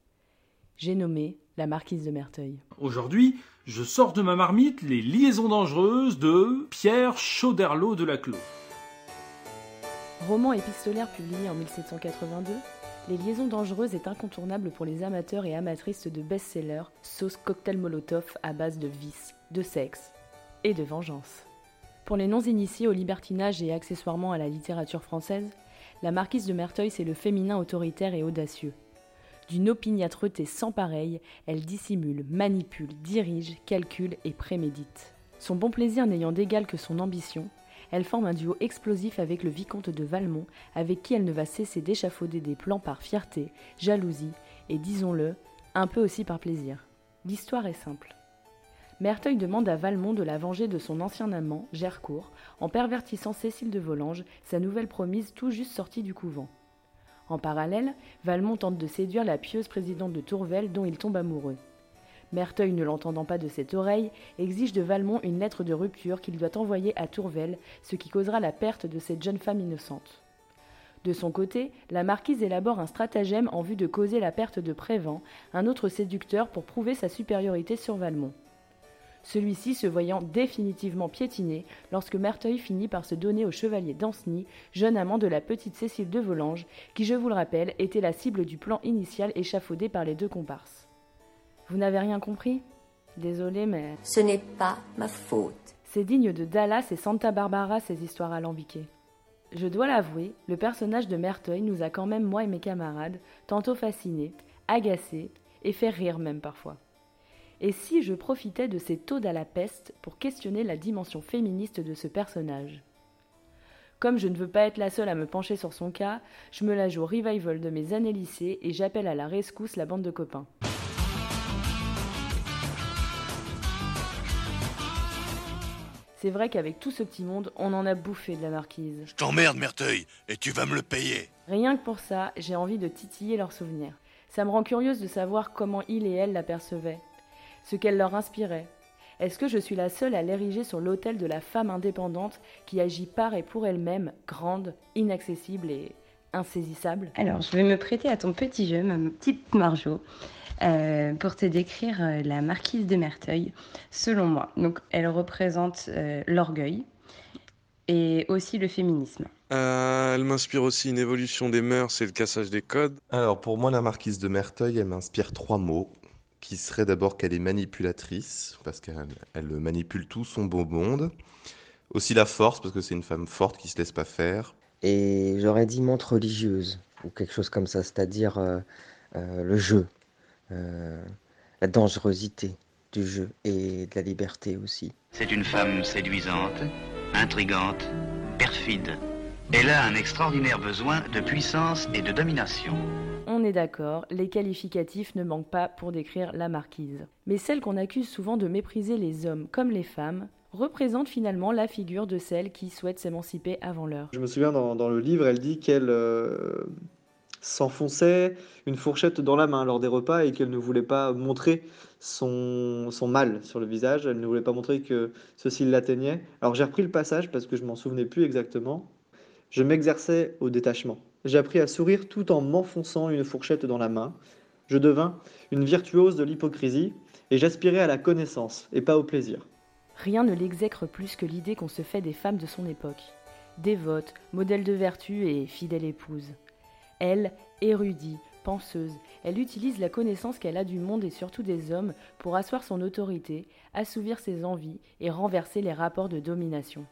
J'ai nommé la marquise de Merteuil. Aujourd'hui, je sors de ma marmite les liaisons dangereuses de Pierre Chauderlot de Laclos. Roman épistolaire publié en 1782, les liaisons dangereuses est incontournable pour les amateurs et amatrices de best-sellers, sauce cocktail molotov à base de vice, de sexe et de vengeance. Pour les non-initiés au libertinage et accessoirement à la littérature française, la marquise de Merteuil, c'est le féminin autoritaire et audacieux. D'une opiniâtreté sans pareille, elle dissimule, manipule, dirige, calcule et prémédite. Son bon plaisir n'ayant d'égal que son ambition, elle forme un duo explosif avec le vicomte de Valmont, avec qui elle ne va cesser d'échafauder des plans par fierté, jalousie et, disons-le, un peu aussi par plaisir. L'histoire est simple. Merteuil demande à Valmont de la venger de son ancien amant, Gercourt, en pervertissant Cécile de Volanges, sa nouvelle promise tout juste sortie du couvent. En parallèle, Valmont tente de séduire la pieuse présidente de Tourvel dont il tombe amoureux. Merteuil, ne l'entendant pas de cette oreille, exige de Valmont une lettre de rupture qu'il doit envoyer à Tourvel, ce qui causera la perte de cette jeune femme innocente. De son côté, la marquise élabore un stratagème en vue de causer la perte de Prévent, un autre séducteur pour prouver sa supériorité sur Valmont. Celui-ci se voyant définitivement piétiné lorsque Merteuil finit par se donner au chevalier d'Anceny, jeune amant de la petite Cécile de Volanges, qui, je vous le rappelle, était la cible du plan initial échafaudé par les deux comparses. Vous n'avez rien compris? Désolé, mais. Ce n'est pas ma faute. C'est digne de Dallas et Santa Barbara, ces histoires alambiquées. Je dois l'avouer, le personnage de Merteuil nous a quand même, moi et mes camarades, tantôt fascinés, agacés et fait rire même parfois. Et si je profitais de ces taux à la peste pour questionner la dimension féministe de ce personnage? Comme je ne veux pas être la seule à me pencher sur son cas, je me la joue au revival de mes années lycée et j'appelle à la rescousse la bande de copains. C'est vrai qu'avec tout ce petit monde, on en a bouffé de la marquise. Je t'emmerde, Merteuil, et tu vas me le payer. Rien que pour ça, j'ai envie de titiller leurs souvenirs. Ça me rend curieuse de savoir comment il et elle l'apercevaient, ce qu'elle leur inspirait. Est-ce que je suis la seule à l'ériger sur l'autel de la femme indépendante qui agit par et pour elle-même, grande, inaccessible et insaisissable? Alors, je vais me prêter à ton petit jeu, ma petite Marjo. Euh, pour te décrire euh, la marquise de Merteuil, selon moi. Donc, elle représente euh, l'orgueil et aussi le féminisme. elle m'inspire aussi une évolution des mœurs et le cassage des codes. Alors, pour moi, la marquise de Merteuil, elle m'inspire trois mots qui seraient d'abord qu'elle est manipulatrice, parce qu'elle elle manipule tout son beau monde. Aussi la force, parce que c'est une femme forte qui se laisse pas faire. Et j'aurais dit montre religieuse, ou quelque chose comme ça, c'est-à-dire le jeu, euh, la dangerosité du jeu et de la liberté aussi. C'est une femme séduisante, intrigante, perfide. Elle a un extraordinaire besoin de puissance et de domination. On est d'accord, les qualificatifs ne manquent pas pour décrire la marquise. Mais celle qu'on accuse souvent de mépriser les hommes comme les femmes représente finalement la figure de celle qui souhaite s'émanciper avant l'heure. Je me souviens dans, le livre, elle dit qu'elle euh, s'enfonçait une fourchette dans la main lors des repas et qu'elle ne voulait pas montrer son, son mal sur le visage, elle ne voulait pas montrer que ceci l'atteignait. Alors j'ai repris le passage parce que je m'en souvenais plus exactement. Je m'exerçais au détachement. J'ai appris à sourire tout en m'enfonçant une fourchette dans la main. Je devins une virtuose de l'hypocrisie et j'aspirais à la connaissance et pas au plaisir. Rien ne l'exècre plus que l'idée qu'on se fait des femmes de son époque. Dévote, modèle de vertu et fidèle épouse. Elle, érudite, penseuse, elle utilise la connaissance qu'elle a du monde et surtout des hommes pour asseoir son autorité, assouvir ses envies et renverser les rapports de domination.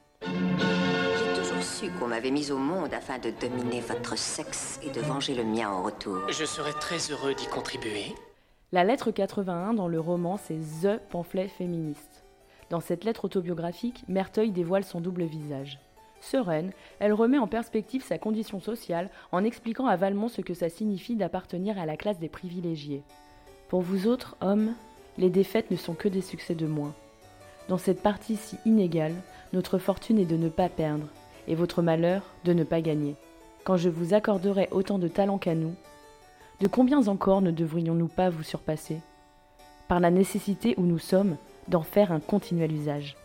Su qu'on m'avait mise au monde afin de dominer votre sexe et de venger le mien en retour. Je serais très heureux d'y contribuer. La lettre 81 dans le roman, c'est The pamphlet féministe. Dans cette lettre autobiographique, Merteuil dévoile son double visage. Sereine, elle remet en perspective sa condition sociale en expliquant à Valmont ce que ça signifie d'appartenir à la classe des privilégiés. Pour vous autres, hommes, les défaites ne sont que des succès de moins. Dans cette partie si inégale, notre fortune est de ne pas perdre, et votre malheur de ne pas gagner. Quand je vous accorderai autant de talent qu'à nous, de combien encore ne devrions-nous pas vous surpasser Par la nécessité où nous sommes d'en faire un continuel usage?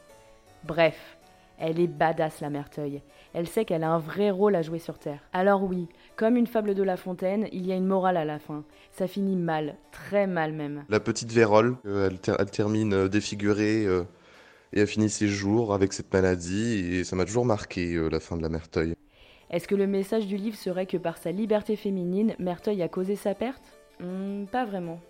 Bref, elle est badass, la Merteuil. Elle sait qu'elle a un vrai rôle à jouer sur Terre. Alors oui, comme une fable de La Fontaine, il y a une morale à la fin. Ça finit mal, très mal même. La petite Vérole, euh, elle, termine euh, défigurée euh, et a fini ses jours avec cette maladie et ça m'a toujours marqué la fin de la Merteuil. Est-ce que le message du livre serait que par sa liberté féminine, Merteuil a causé sa perte? Hmm, Pas vraiment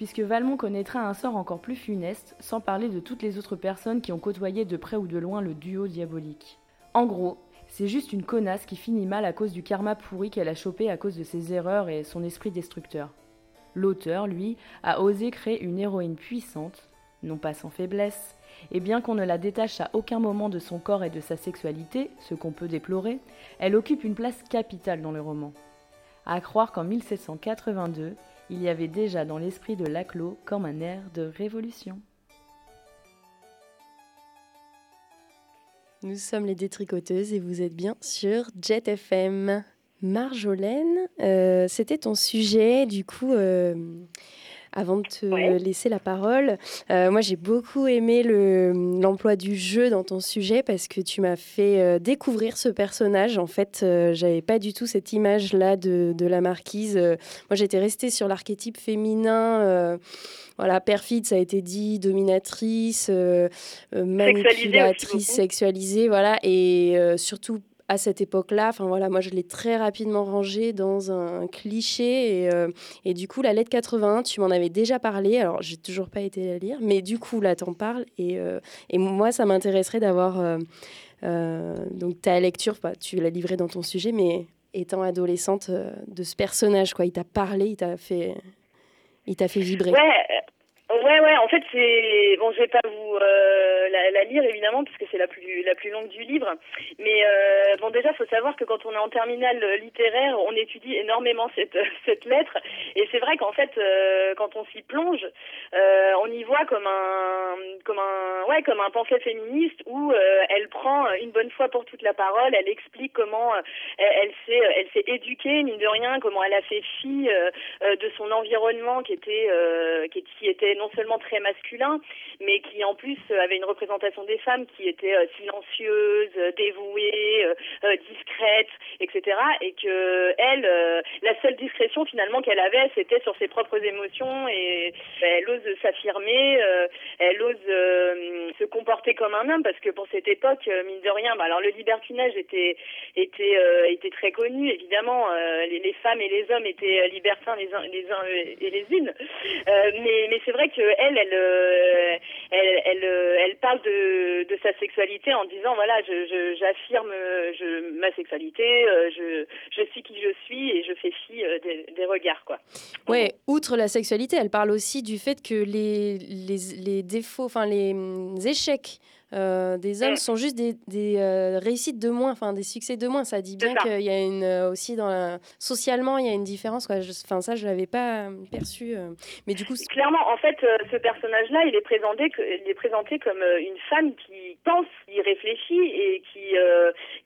puisque Valmont connaîtra un sort encore plus funeste, sans parler de toutes les autres personnes qui ont côtoyé de près ou de loin le duo diabolique. En gros, c'est juste une connasse qui finit mal à cause du karma pourri qu'elle a chopé à cause de ses erreurs et son esprit destructeur. L'auteur, lui, a osé créer une héroïne puissante, non pas sans faiblesse, et bien qu'on ne la détache à aucun moment de son corps et de sa sexualité, ce qu'on peut déplorer, elle occupe une place capitale dans le roman. À croire qu'en 1782, il y avait déjà dans l'esprit de Laclos comme un air de révolution. Nous sommes les détricoteuses et vous êtes bien sur Jet FM. Marjolaine, euh, c'était ton sujet, du coup, euh, avant de te laisser la parole. Euh, moi, j'ai beaucoup aimé l'emploi du jeu dans ton sujet parce que tu m'as fait euh, découvrir ce personnage. En fait, euh, j'avais pas du tout cette image-là de, de, la marquise. moi, j'étais restée sur l'archétype féminin. voilà, perfide, ça a été dit, dominatrice, manipulatrice, sexualisée, voilà, et surtout à cette époque-là. Enfin voilà, moi je l'ai très rapidement rangé dans un cliché et, euh, et du coup la lettre 81, tu m'en avais déjà parlé. Alors j'ai toujours pas été la lire, mais du coup là t'en parles et, euh, et moi ça m'intéresserait d'avoir euh, donc ta lecture. Tu l'as livré dans ton sujet, mais étant adolescente de ce personnage quoi, il t'a parlé, il t'a fait, il t'a fait vibrer. Ouais, ouais, en fait, c'est. Bon, je vais pas vous euh, la, la, lire, évidemment, puisque c'est la plus, la plus longue du livre. Mais euh, bon, déjà, faut savoir que quand on est en terminale littéraire, on étudie énormément cette, cette lettre. Et c'est vrai qu'en fait, euh, quand on s'y plonge, euh, on y voit comme un, comme un, ouais, comme un pamphlet féministe où euh, elle prend une bonne fois pour toute la parole, elle explique comment elle, elle s'est, elle s'est éduquée, mine de rien, comment elle a fait fi de son environnement qui était, qui, qui était non seulement très masculin, mais qui en plus avait une représentation des femmes qui était euh, silencieuse, euh, dévouée, euh, discrète, etc. Et que elle, la seule discrétion finalement qu'elle avait, c'était sur ses propres émotions et elle ose s'affirmer, elle ose se comporter comme un homme parce que pour cette époque, mine de rien, bah, alors le libertinage était était était très connu évidemment. Les, femmes et les hommes étaient libertins les uns les uns et les unes, mais mais c'est vrai que elle, elle, euh, elle, elle, euh, parle de, sa sexualité en disant voilà, j'affirme ma sexualité, euh, je, suis qui je suis et je fais fi des, regards quoi. Ouais, outre la sexualité, elle parle aussi du fait que les défauts, enfin les hum, échecs euh, des hommes mm. sont juste des, des euh, réussites de moins, enfin des succès de moins. Ça dit bien qu'il y a une euh, aussi dans la... socialement il y a une différence. Enfin ça je l'avais pas perçu, mais du coup clairement en fait ce personnage-là il est présenté il est présenté comme une femme qui pense, qui réfléchit et qui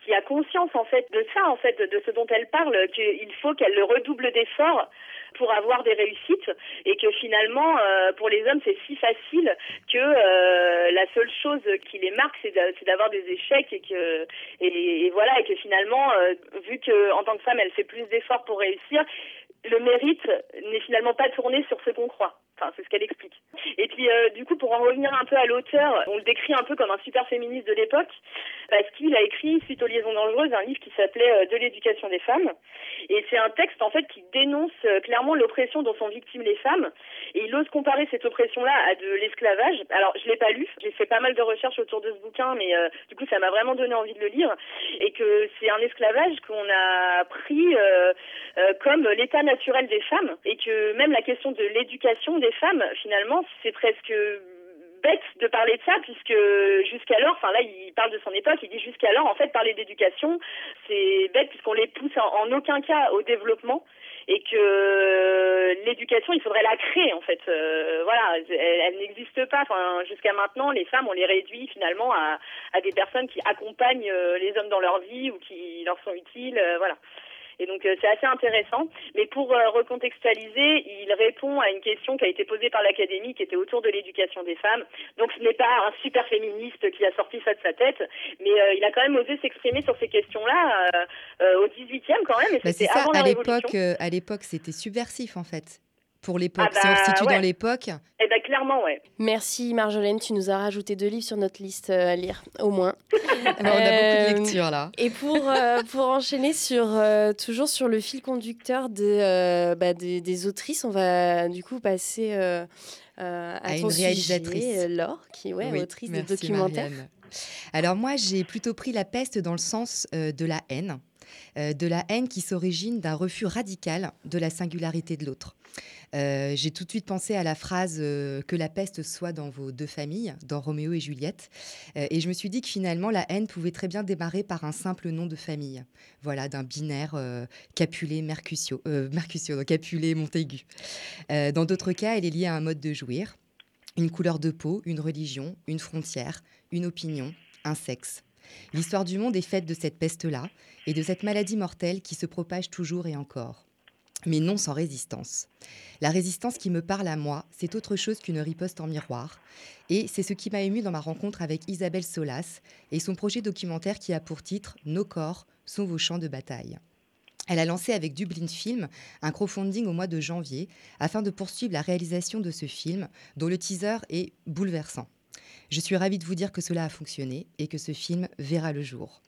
qui a conscience en fait de ça en fait de, de ce dont elle parle qu'il faut qu'elle redouble d'efforts pour avoir des réussites et que finalement euh, pour les hommes c'est si facile que euh, la seule chose qui les marque c'est d'avoir des échecs et que et, voilà et que finalement euh, vu que en tant que femme elle fait plus d'efforts pour réussir le mérite n'est finalement pas tourné sur ce qu'on croit. Enfin, c'est ce qu'elle explique. Et puis, euh, du coup, pour en revenir un peu à l'auteur, on le décrit un peu comme un super féministe de l'époque, parce qu'il a écrit, suite aux liaisons dangereuses, un livre qui s'appelait euh, De l'éducation des femmes. Et c'est un texte, en fait, qui dénonce euh, clairement l'oppression dont sont victimes les femmes. Et il ose comparer cette oppression-là à de l'esclavage. Alors, je l'ai pas lu. J'ai fait pas mal de recherches autour de ce bouquin, mais du coup, ça m'a vraiment donné envie de le lire. Et que c'est un esclavage qu'on a pris comme l'état naturel des femmes. Et que même la question de l'éducation des femmes, finalement, c'est presque bête de parler de ça puisque jusqu'alors, enfin là il parle de son époque, il dit jusqu'alors en fait parler d'éducation c'est bête puisqu'on les pousse en, aucun cas au développement et que l'éducation il faudrait la créer en fait. Euh, voilà elle, n'existe pas. Enfin jusqu'à maintenant les femmes on les réduit finalement à, des personnes qui accompagnent euh, les hommes dans leur vie ou qui leur sont utiles euh, voilà et donc euh, c'est assez intéressant. Mais pour euh, recontextualiser, il répond à une question qui a été posée par l'Académie qui était autour de l'éducation des femmes. Donc ce n'est pas un super féministe qui a sorti ça de sa tête, mais euh, il a quand même osé s'exprimer sur ces questions-là au 18e quand même. Et bah, c'était à l'époque, à l'époque, c'était subversif en fait pour l'époque. Ah si on se bah, situe dans l'époque. Eh ben Bah, clairement, ouais. Merci Marjolaine, tu nous as rajouté deux livres sur notre liste euh, à lire, au moins. on a beaucoup de lectures là. Et pour, euh, pour enchaîner sur, euh, toujours sur le fil conducteur de, bah, des, des autrices, on va du coup passer à, à ton une réalisatrice. sujet, Laure, qui est ouais, Oui, autrice de documentaires. Marianne. Alors moi, j'ai plutôt pris la peste dans le sens euh, de la haine, euh, de la haine qui s'origine d'un refus radical de la singularité de l'autre. Euh, j'ai tout de suite pensé à la phrase euh, que la peste soit dans vos deux familles, dans Roméo et Juliette, Euh, et je me suis dit que finalement la haine pouvait très bien démarrer par un simple nom de famille, voilà, d'un binaire euh, Capulet Mercutio, euh, Mercutio, donc Capulet Montaigu. Euh, dans d'autres cas, elle est liée à un mode de jouir, une couleur de peau, une religion, une frontière, une opinion, un sexe. L'histoire du monde est faite de cette peste-là et de cette maladie mortelle qui se propage toujours et encore. Mais non sans résistance. La résistance qui me parle à moi, c'est autre chose qu'une riposte en miroir. Et c'est ce qui m'a ému dans ma rencontre avec Isabelle Solas et son projet documentaire qui a pour titre Nos corps sont vos champs de bataille. Elle a lancé avec Dublin Film un crowdfunding au mois de janvier afin de poursuivre la réalisation de ce film dont le teaser est bouleversant. Je suis ravie de vous dire que cela a fonctionné et que ce film verra le jour.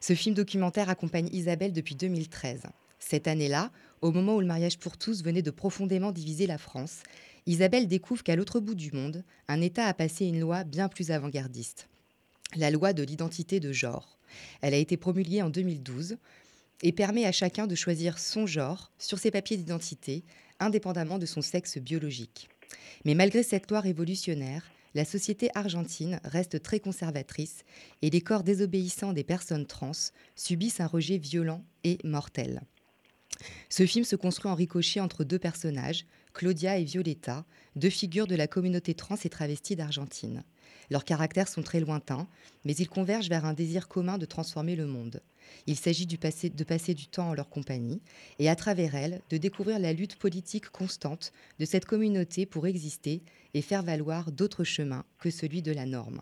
Ce film documentaire accompagne Isabelle depuis 2013. Cette année-là, au moment où le mariage pour tous venait de profondément diviser la France, Isabelle découvre qu'à l'autre bout du monde, un État a passé une loi bien plus avant-gardiste. La loi de l'identité de genre. Elle a été promulguée en 2012 et permet à chacun de choisir son genre sur ses papiers d'identité, indépendamment de son sexe biologique. Mais malgré cette loi révolutionnaire, la société argentine reste très conservatrice et les corps désobéissants des personnes trans subissent un rejet violent et mortel. Ce film se construit en ricochet entre deux personnages, Claudia et Violetta, deux figures de la communauté trans et travestie d'Argentine. Leurs caractères sont très lointains, mais ils convergent vers un désir commun de transformer le monde. Il s'agit de passer du temps en leur compagnie et, à travers elle, de découvrir la lutte politique constante de cette communauté pour exister et faire valoir d'autres chemins que celui de la norme.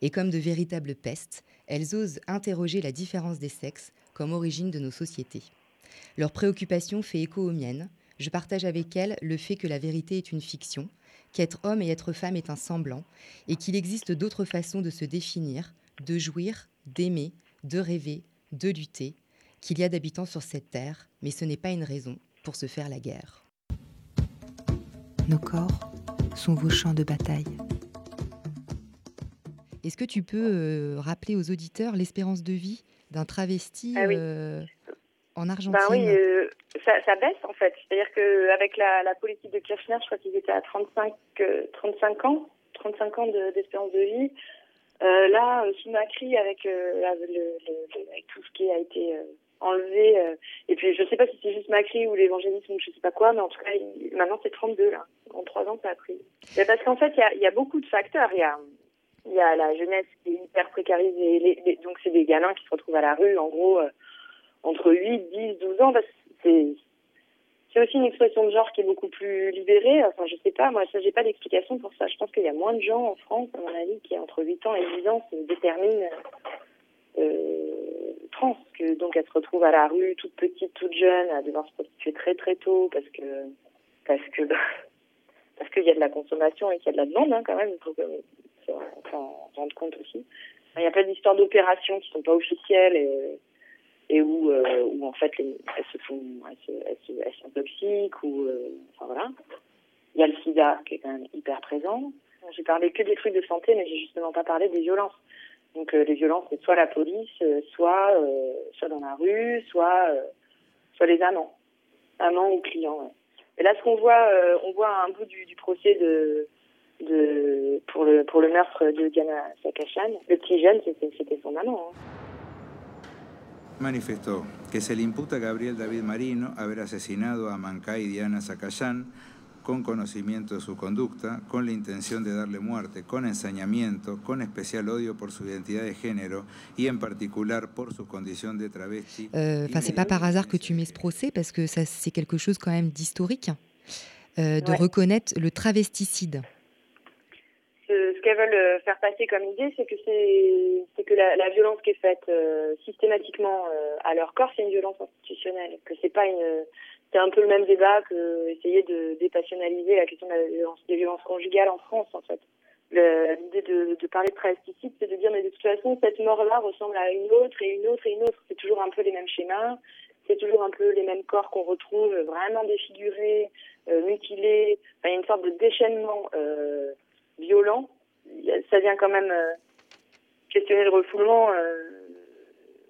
Et comme de véritables pestes, elles osent interroger la différence des sexes comme origine de nos sociétés. Leur préoccupation fait écho aux miennes. Je partage avec elles le fait que la vérité est une fiction, qu'être homme et être femme est un semblant, et qu'il existe d'autres façons de se définir, de jouir, d'aimer, de rêver, de lutter, qu'il y a d'habitants sur cette terre, mais ce n'est pas une raison pour se faire la guerre. Nos corps sont vos champs de bataille. Est-ce que tu peux euh, rappeler aux auditeurs l'espérance de vie d'un travesti Ah oui. euh, en Argentine Ben oui, euh, ça, baisse en fait. C'est-à-dire qu'avec la, politique de Kirchner, je crois qu'ils étaient à 35, euh, 35 ans, 35 ans de- d'espérance de, vie. Euh, là, euh, sous Macri, avec, euh, tout ce qui a été euh, enlevé, euh, et puis je sais pas si c'est juste Macri ou l'évangélisme ou je sais pas quoi, mais en tout cas, maintenant c'est 32 là. En trois ans, ça a pris. Mais parce qu'en fait, il y a, beaucoup de facteurs. Il y a, la jeunesse qui est hyper précarisée. Donc, c'est des gamins qui se retrouvent à la rue, en gros, euh, entre 8, 10, 12 ans. C'est, aussi une expression de genre qui est beaucoup plus libérée. Enfin, je sais pas, moi, ça, j'ai pas d'explication pour ça. Je pense qu'il y a moins de gens en France, à mon avis, qui entre 8 ans et 10 ans se déterminent euh, trans. Que, donc, elles se retrouvent à la rue, toute petite, toute jeune, à devoir se prostituer très, très tôt parce que, parce que, parce qu'il y a de la consommation et qu'il y a de la demande, hein, quand même. Il faut faut s'en rendre compte aussi. Il y a plein d'histoires d'opérations qui sont pas officielles et où, euh, où en fait les- elles se font, elles, se, elles, sont toxiques ou, euh, enfin voilà. Il y a le SIDA qui est quand même hyper présent. J'ai parlé que des trucs de santé, mais j'ai justement pas parlé des violences. Donc euh, les violences, c'est soit la police, soit, soit dans la rue, soit, soit les amants, amants ou clients. Et là, ce qu'on voit, on voit un bout du, procès de, de pour le pour le meurtre de Diana Sakachan. Le petit jeune, c'était son amant. hein. Manifestó que se le imputa a Gabriel David Marino haber asesinado a Mancay Diana Zacayán con conocimiento de su conducta, con la intención de darle muerte, con ensañamiento, con especial odio por su identidad de género y en particular por su condición de travesti. Euh, Enfin, c'est pas par hasard que tu mets ce procès parce que ça, c'est quelque chose quand même d'historique, euh, de Ouais. reconnaître le travesticide. Ce, qu'elles veulent euh, faire passer comme idée, c'est que c'est que la, violence qui est faite euh, systématiquement euh, à leur corps, c'est une violence institutionnelle, que c'est pas une c'est un peu le même débat que essayer de dépassionnaliser la question de la violence, des violences conjugales en France, en fait. L'idée de, de, parler de plasticide, c'est de dire, mais de toute façon, cette mort-là ressemble à une autre et une autre et une autre. C'est toujours un peu les mêmes schémas, c'est toujours un peu les mêmes corps qu'on retrouve vraiment défigurés, euh, mutilés. Enfin, il y a une sorte de déchaînement euh, violent. Ça vient quand même euh, questionner le refoulement euh,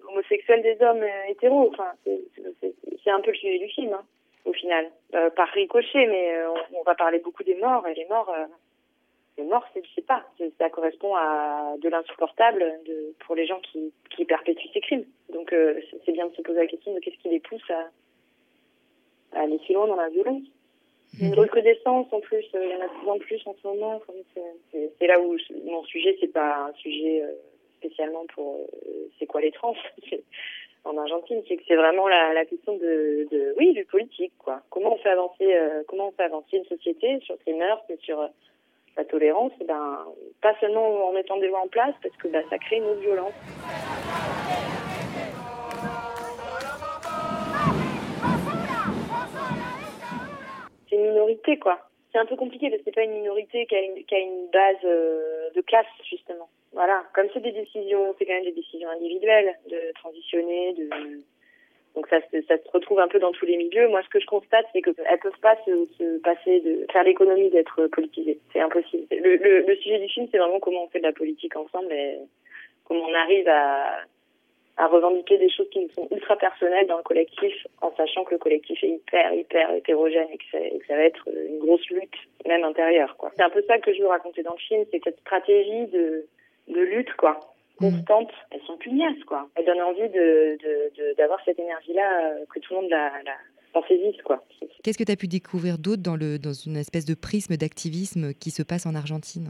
homosexuel des hommes euh, hétéros. Enfin, c'est un peu le sujet du film, hein, au final. par ricochet, mais on, on, va parler beaucoup des morts, et les morts les morts, c'est, je sais pas, ça correspond à de l'insupportable pour les gens qui, qui perpétuent ces crimes. Donc euh, c'est bien de se poser la question de qu'est-ce qui les pousse à, à aller si loin dans la violence. Une mhm. recrudescence en plus, euh, il y en a de plus en plus en ce moment. C'est, là où mon sujet, c'est pas un sujet euh, spécialement pour c'est quoi les trans en Argentine, c'est que c'est vraiment la, la question de, de, oui du politique quoi. Comment on fait avancer comment on fait avancer une société sur ses mœurs et sur la tolérance, ben, pas seulement en mettant des lois en place, parce que ben, ça crée une autre violence. C'est minorité, quoi. C'est un peu compliqué parce que c'est pas une minorité qui a une, base euh, de classe, justement. Voilà. Comme c'est des décisions, c'est quand même des décisions individuelles de transitionner, de donc ça se, ça se retrouve un peu dans tous les milieux. Moi, ce que je constate, c'est qu'elles peuvent pas se, se, passer de faire l'économie d'être politisées. C'est impossible. Le, le, le, sujet du film, c'est vraiment comment on fait de la politique ensemble et comment on arrive à, à revendiquer des choses qui nous sont ultra personnelles dans le collectif, en sachant que le collectif est hyper, hyper hétérogène et que, et que ça va être une grosse lutte, même intérieure. quoi. C'est un peu ça que je veux raconter dans le film, c'est cette stratégie de, de lutte, quoi constantes, elles sont pugnaces, quoi. Elles donnent envie de, d'avoir cette énergie-là, euh, que tout le monde la, la quoi. Qu'est-ce que tu as pu découvrir d'autre dans, le, dans une espèce de prisme d'activisme qui se passe en Argentine?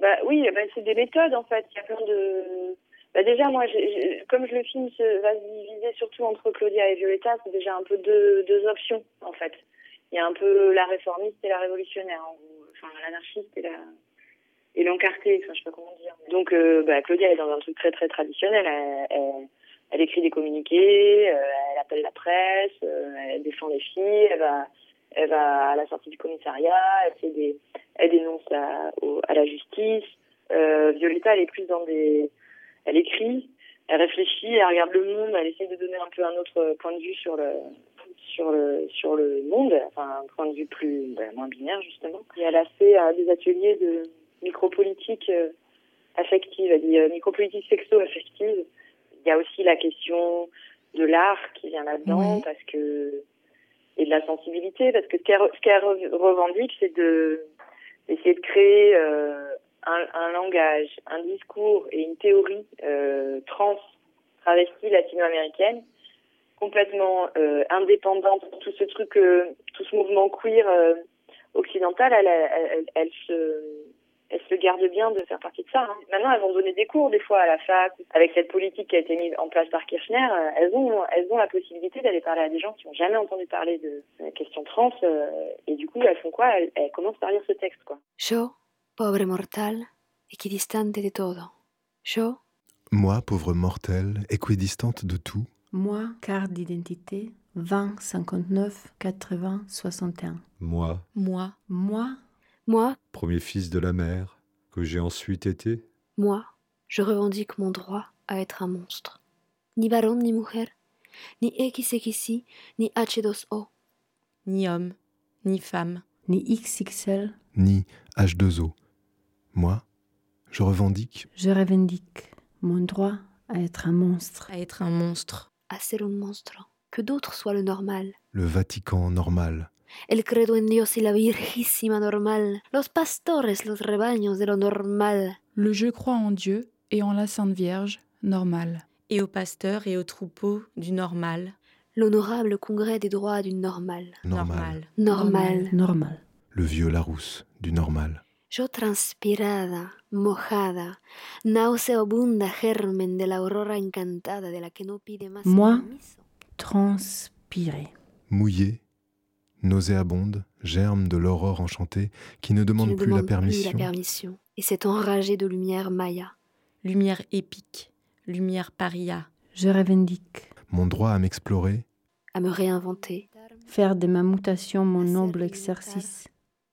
Bah, Oui, bah, c'est des méthodes, en fait. Il y a plein de... Bah, déjà, moi, comme je le filme se, va se diviser surtout entre Claudia et Violetta, c'est déjà un peu deux, deux options, en fait. Il y a un peu la réformiste et la révolutionnaire, enfin l'anarchiste et la, et l'encarter, enfin je sais pas comment dire. Donc euh, bah, Claudia est dans un truc très très traditionnel. Elle, elle, écrit des communiqués, euh, elle appelle la presse, euh, elle défend les filles, elle va, elle va à la sortie du commissariat, elle fait des, elle dénonce à, à la justice. Violetta, elle est plus dans des, elle écrit, elle réfléchit, elle regarde le monde, elle essaie de donner un peu un autre point de vue sur le sur le sur le monde, enfin un point de vue plus ben, moins binaire justement. Et elle a fait des ateliers de micropolitique euh, affective, elle dit euh, micropolitique sexo-affective. Il y a aussi la question de l'art qui vient là-dedans parce que et de la sensibilité parce que ce qu'elle revendique c'est de d'essayer de créer euh, un, langage, un discours et une théorie euh, trans travestie latino-américaine complètement euh, indépendante. Tout ce truc, tout ce mouvement queer occidental, elle, elle, elle, se elles se gardent bien de faire partie de ça. Hein. Maintenant, elles vont donner des cours des fois à la fac. Avec cette politique qui a été mise en place par Kirchner, euh, elles ont, elles ont la possibilité d'aller parler à des gens qui n'ont jamais entendu parler de la question trans. Euh, et du coup, elles font quoi? Elles, commencent par lire ce texte. Quoi. Yo, pauvre mortal, équidistante de todo. Yo. Moi, pauvre mortel, équidistante de tout. Moi, carte d'identité 20 59 80 61. Moi. Moi. Moi, moi, premier fils de la mer, que j'ai ensuite été. Moi, je revendique mon droit à être un monstre. Ni baron ni mujer, ni XXI, ni H2O. Ni homme, ni femme. Ni XXL. Ni H2O. Moi, je revendique. Je revendique mon droit à être un monstre. À être un monstre. À ser un monstre. Que d'autres soient le normal. Le Vatican normal el credo en Dios y la Virgísima normal, los pastores, los rebaños de lo normal. Le je crois en Dieu et en la Sainte Vierge normal. Et aux pasteurs et aux troupeaux du normal. L'honorable congrès des droits du normal. Normal. Normal. Normal. Le vieux Larousse du normal. Yo transpirada, mojada, nauseabunda germen de la aurora encantada de la que no pide más. Moi, transpiré. Mouillé nauséabonde, germe de l'aurore enchantée, qui ne demande, plus, la permission. plus la permission. Et c'est enragé de lumière maya. Lumière épique, lumière paria. Je revendique. Mon droit à m'explorer. à me réinventer. Faire de ma mutation mon noble exercice.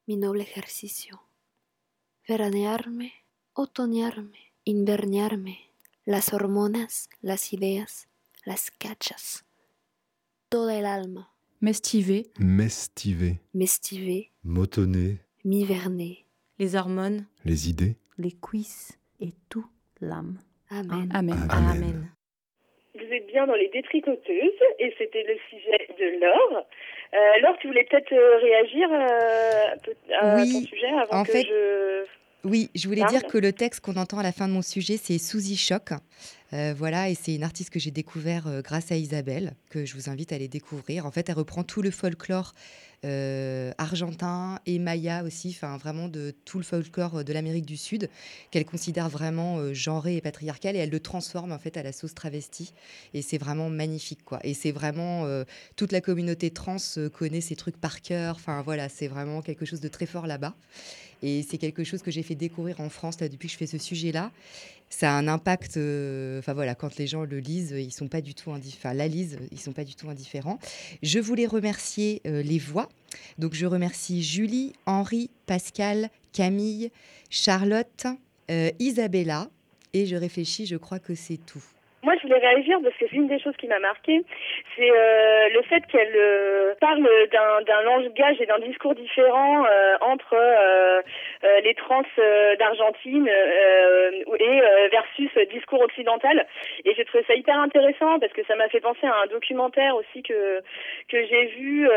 Mi noble ejercicio. Veranearme, otoñarme, inverniarme, las hormonas, las ideas, las cachas, toda el alma. M'estiver. M'estiver. M'estiver, M'autonner. m'hiverner. Les hormones. Les idées. Les cuisses et tout l'âme. Amen. Amen. Amen. Vous êtes bien dans les détricoteuses et c'était le sujet de Laure. Euh, Laure, tu voulais peut-être euh, réagir euh, peut- à Oui, ton sujet avant en que fait, je... Oui, je voulais Parle. dire que le texte qu'on entend à la fin de mon sujet, c'est Suzy Choc. Euh, voilà, et c'est une artiste que j'ai découvert euh, grâce à Isabelle, que je vous invite à aller découvrir. En fait, elle reprend tout le folklore euh, argentin et maya aussi, enfin vraiment de tout le folklore de l'Amérique du Sud, qu'elle considère vraiment euh, genré et patriarcal, et elle le transforme en fait à la sauce travestie. Et c'est vraiment magnifique, quoi. Et c'est vraiment euh, toute la communauté trans euh, connaît ces trucs par cœur. Enfin voilà, c'est vraiment quelque chose de très fort là-bas. Et c'est quelque chose que j'ai fait découvrir en France là, depuis que je fais ce sujet-là. Ça a un impact. euh, Enfin voilà, quand les gens le lisent, ils sont pas du tout indifférents. La lisent, ils sont pas du tout indifférents. Je voulais remercier euh, les voix. Donc je remercie Julie, Henri, Pascal, Camille, Charlotte, euh, Isabella. Et je réfléchis, je crois que c'est tout. Moi, je voulais réagir parce que l'une des choses qui m'a marqué, c'est euh, le fait qu'elle euh, parle d'un langage et d'un discours différent euh, entre euh, euh, les trans euh, d'Argentine et versus discours occidental. Et j'ai trouvé ça hyper intéressant parce que ça m'a fait penser à un documentaire aussi que que j'ai vu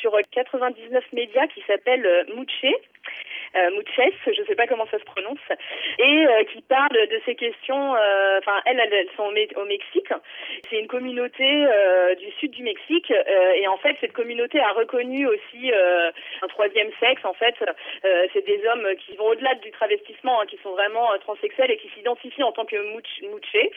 sur 99 médias qui s'appelle euh, Euh, Muches, je ne sais pas comment ça se prononce, et euh, qui parle de ces questions. euh, Enfin, elles, elles, sont au, Me- au Mexique. C'est une communauté du sud du Mexique, et en fait, cette communauté a reconnu aussi un troisième sexe. En fait, c'est des hommes qui vont au-delà du travestissement, hein, qui sont vraiment transsexuels et qui s'identifient en tant que muché.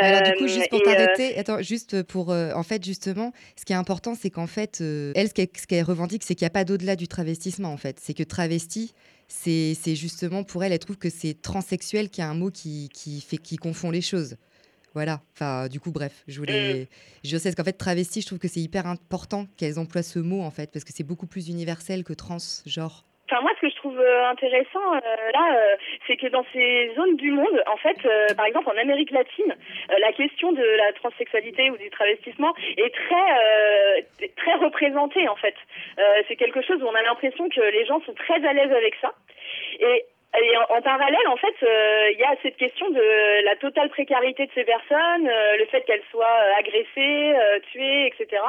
Alors du coup, juste pour t'arrêter, attends, juste pour, en fait, justement, ce qui est important, c'est qu'en fait, elle, ce qu'elle ce qu'elle revendique, c'est qu'il n'y a pas d'au-delà du travestissement, en fait. C'est que travesti, c'est justement pour elle, elle trouve que c'est transsexuel qui est un mot qui, qui fait qui confond les choses. Voilà. Enfin, du coup, bref, je voulais. Je sais qu'en fait, travesti, je trouve que c'est hyper important qu'elles emploient ce mot, en fait, parce que c'est beaucoup plus universel que trans, genre. Enfin, moi, ce que je trouve euh, intéressant euh, là, euh, c'est que dans ces zones du monde, en fait, par exemple en Amérique latine, la question de la transsexualité ou du travestissement est très très représentée en fait. C'est quelque chose où on a l'impression que les gens sont très à l'aise avec ça. Et en, parallèle, en fait, euh, il y a cette question de la totale précarité de ces personnes, euh, le fait qu'elles soient euh, agressées, euh, tuées, etc.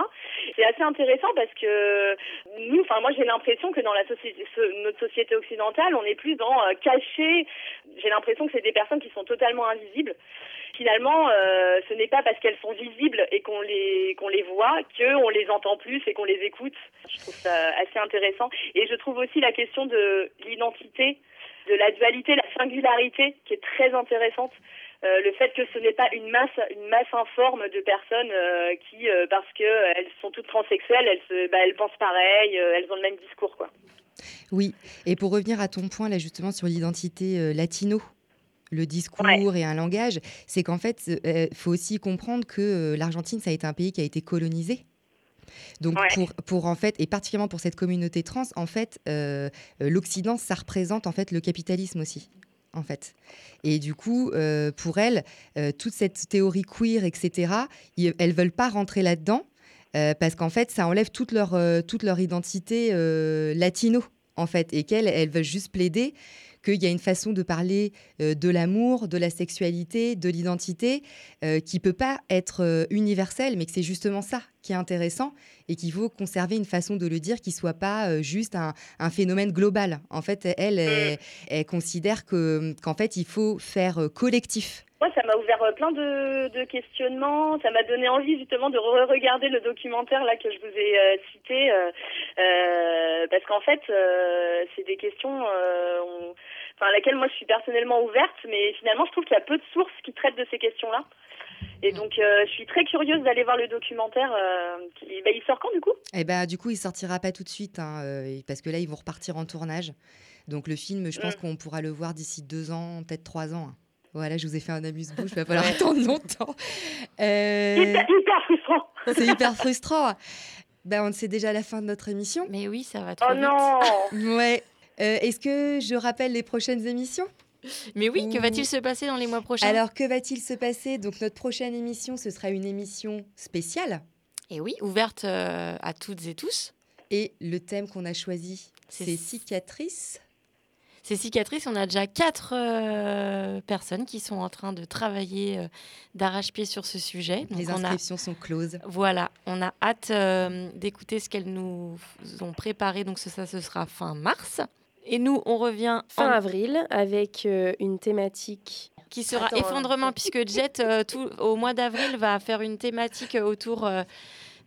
C'est assez intéressant parce que nous, enfin moi j'ai l'impression que dans notre société occidentale, on est plus dans euh, cacher. J'ai l'impression que c'est des personnes qui sont totalement invisibles. Finalement, euh, ce n'est pas parce qu'elles sont visibles et qu'on les qu'on les voit qu'on les entend plus et qu'on les écoute. Je trouve ça assez intéressant. Et je trouve aussi la question de l'identité, de la dualité, la singularité qui est très intéressante. Euh, le fait que ce n'est pas une masse, une masse informe de personnes euh, qui, euh, parce que euh, elles sont toutes transsexuelles, elles, se, bah, elles pensent pareil, elles ont le même discours, quoi. Oui, et pour revenir à ton point là justement sur l'identité latino, le discours et un langage, c'est qu'en fait, il faut aussi comprendre que l'Argentine, ça a été un pays qui a été colonisé. Donc pour, pour en fait, et particulièrement pour cette communauté trans, en fait, euh, euh, l'Occident, ça représente en fait le capitalisme aussi. En fait. Et du coup, euh, pour elles, euh, toute cette théorie queer, etc., ils- elles veulent pas rentrer là-dedans euh, parce qu'en fait, ça enlève toute leur, toute leur identité latino, en fait, et qu'elles, elles veulent juste plaider qu'il y a une façon de parler euh, de l'amour, de la sexualité, de l'identité, euh, qui peut pas être euh, universelle, mais que c'est justement ça qui est intéressant et qu'il faut conserver une façon de le dire qui soit pas euh, juste un, un phénomène global. En fait, elle, elle, elle considère que qu'en fait, il faut faire collectif. Moi, ça m'a ouvert euh, plein de, de questionnements. Ça m'a donné envie justement de re-regarder le documentaire là que je vous ai euh, cité, euh, parce qu'en fait, euh, c'est des questions, on- enfin, à laquelle moi je suis personnellement ouverte, mais finalement, je trouve qu'il y a peu de sources qui traitent de ces questions-là. Et donc, euh, je suis très curieuse d'aller voir le documentaire. euh, qui, bah, il sort quand du coup? Et ben, du coup, il sortira pas tout de suite, hein, parce que là, ils vont repartir en tournage. Donc le film, je pense Mm. qu'on pourra le voir d'ici deux ans, peut-être trois ans. hein. Voilà, je vous ai fait un amuse-bouche, il va falloir attendre longtemps. Euh, Hyper, hyper frustrant. C'est hyper frustrant. Ben, on sait déjà la fin de notre émission. Mais oui, ça va trop Oh vite. non Ouais. Euh, Est-ce que je rappelle les prochaines émissions? Mais oui, que va-t-il se passer dans les mois prochains? Alors, que va-t-il se passer? Donc, notre prochaine émission, ce sera une émission spéciale. Et oui, ouverte euh, à toutes et tous. Et le thème qu'on a choisi, C'est- c'est cicatrices. Ces cicatrices, on a déjà quatre euh, personnes qui sont en train de travailler euh, d'arrache-pied sur ce sujet. Donc, Les on a- inscriptions sont closes. Voilà, on a hâte euh, d'écouter ce qu'elles nous ont préparé. Donc, ce- ça, ce sera fin mars. Et nous, on revient Fin en- avril avec euh, une thématique qui sera Attends, effondrement, puisque Jet, euh, tout, au mois d'avril, va faire une thématique autour euh,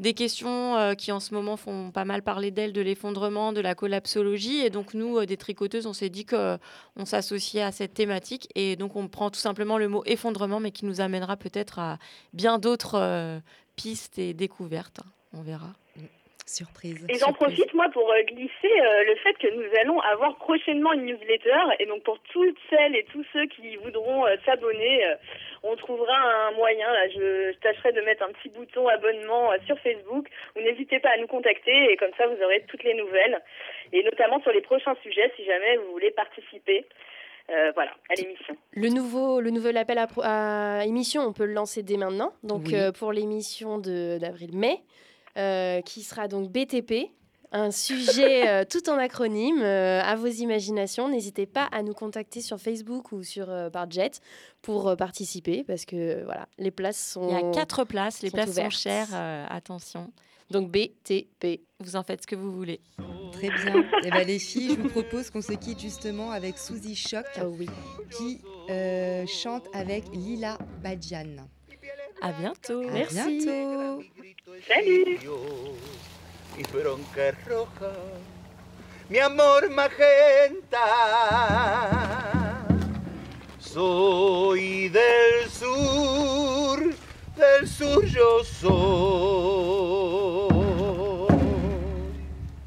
des questions euh, qui, en ce moment, font pas mal parler d'elle, de l'effondrement, de la collapsologie. Et donc, nous, euh, des tricoteuses, on s'est dit qu'on s'associait à cette thématique. Et donc, on prend tout simplement le mot effondrement, mais qui nous amènera peut-être à bien d'autres euh, pistes et découvertes. On verra. Surprise. Et j'en profite, moi, pour euh, glisser euh, le fait que nous allons avoir prochainement une newsletter. Et donc, pour toutes celles et tous ceux qui voudront euh, s'abonner, euh, on trouvera un moyen. Là, je, je tâcherai de mettre un petit bouton abonnement euh, sur Facebook. Ou n'hésitez pas à nous contacter. Et comme ça, vous aurez toutes les nouvelles. Et notamment sur les prochains sujets, si jamais vous voulez participer. euh, voilà, à l'émission. Le nouveau, le nouvel appel à, pro- à émission, on peut le lancer dès maintenant. Donc Oui. euh, pour l'émission de- d'avril-mai, euh, qui sera donc BTP, un sujet euh, tout en acronyme, euh, à vos imaginations. N'hésitez pas à nous contacter sur Facebook ou sur euh, par Jet pour euh, participer, parce que voilà, les places sont. Il y a quatre places. Les sont places sont chères. euh, attention. Donc BTP. Vous en faites ce que vous voulez. Très bien. Et ben, les filles, je vous propose qu'on se quitte justement avec Suzy Choc, qui euh, chante avec Lila Badjan. À bientôt. À Merci. bientôt. Salut y fueron que roja, mi amor magenta. Soy del sur, del sur yo soy.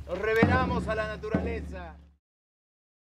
Nos revelamos a la naturaleza.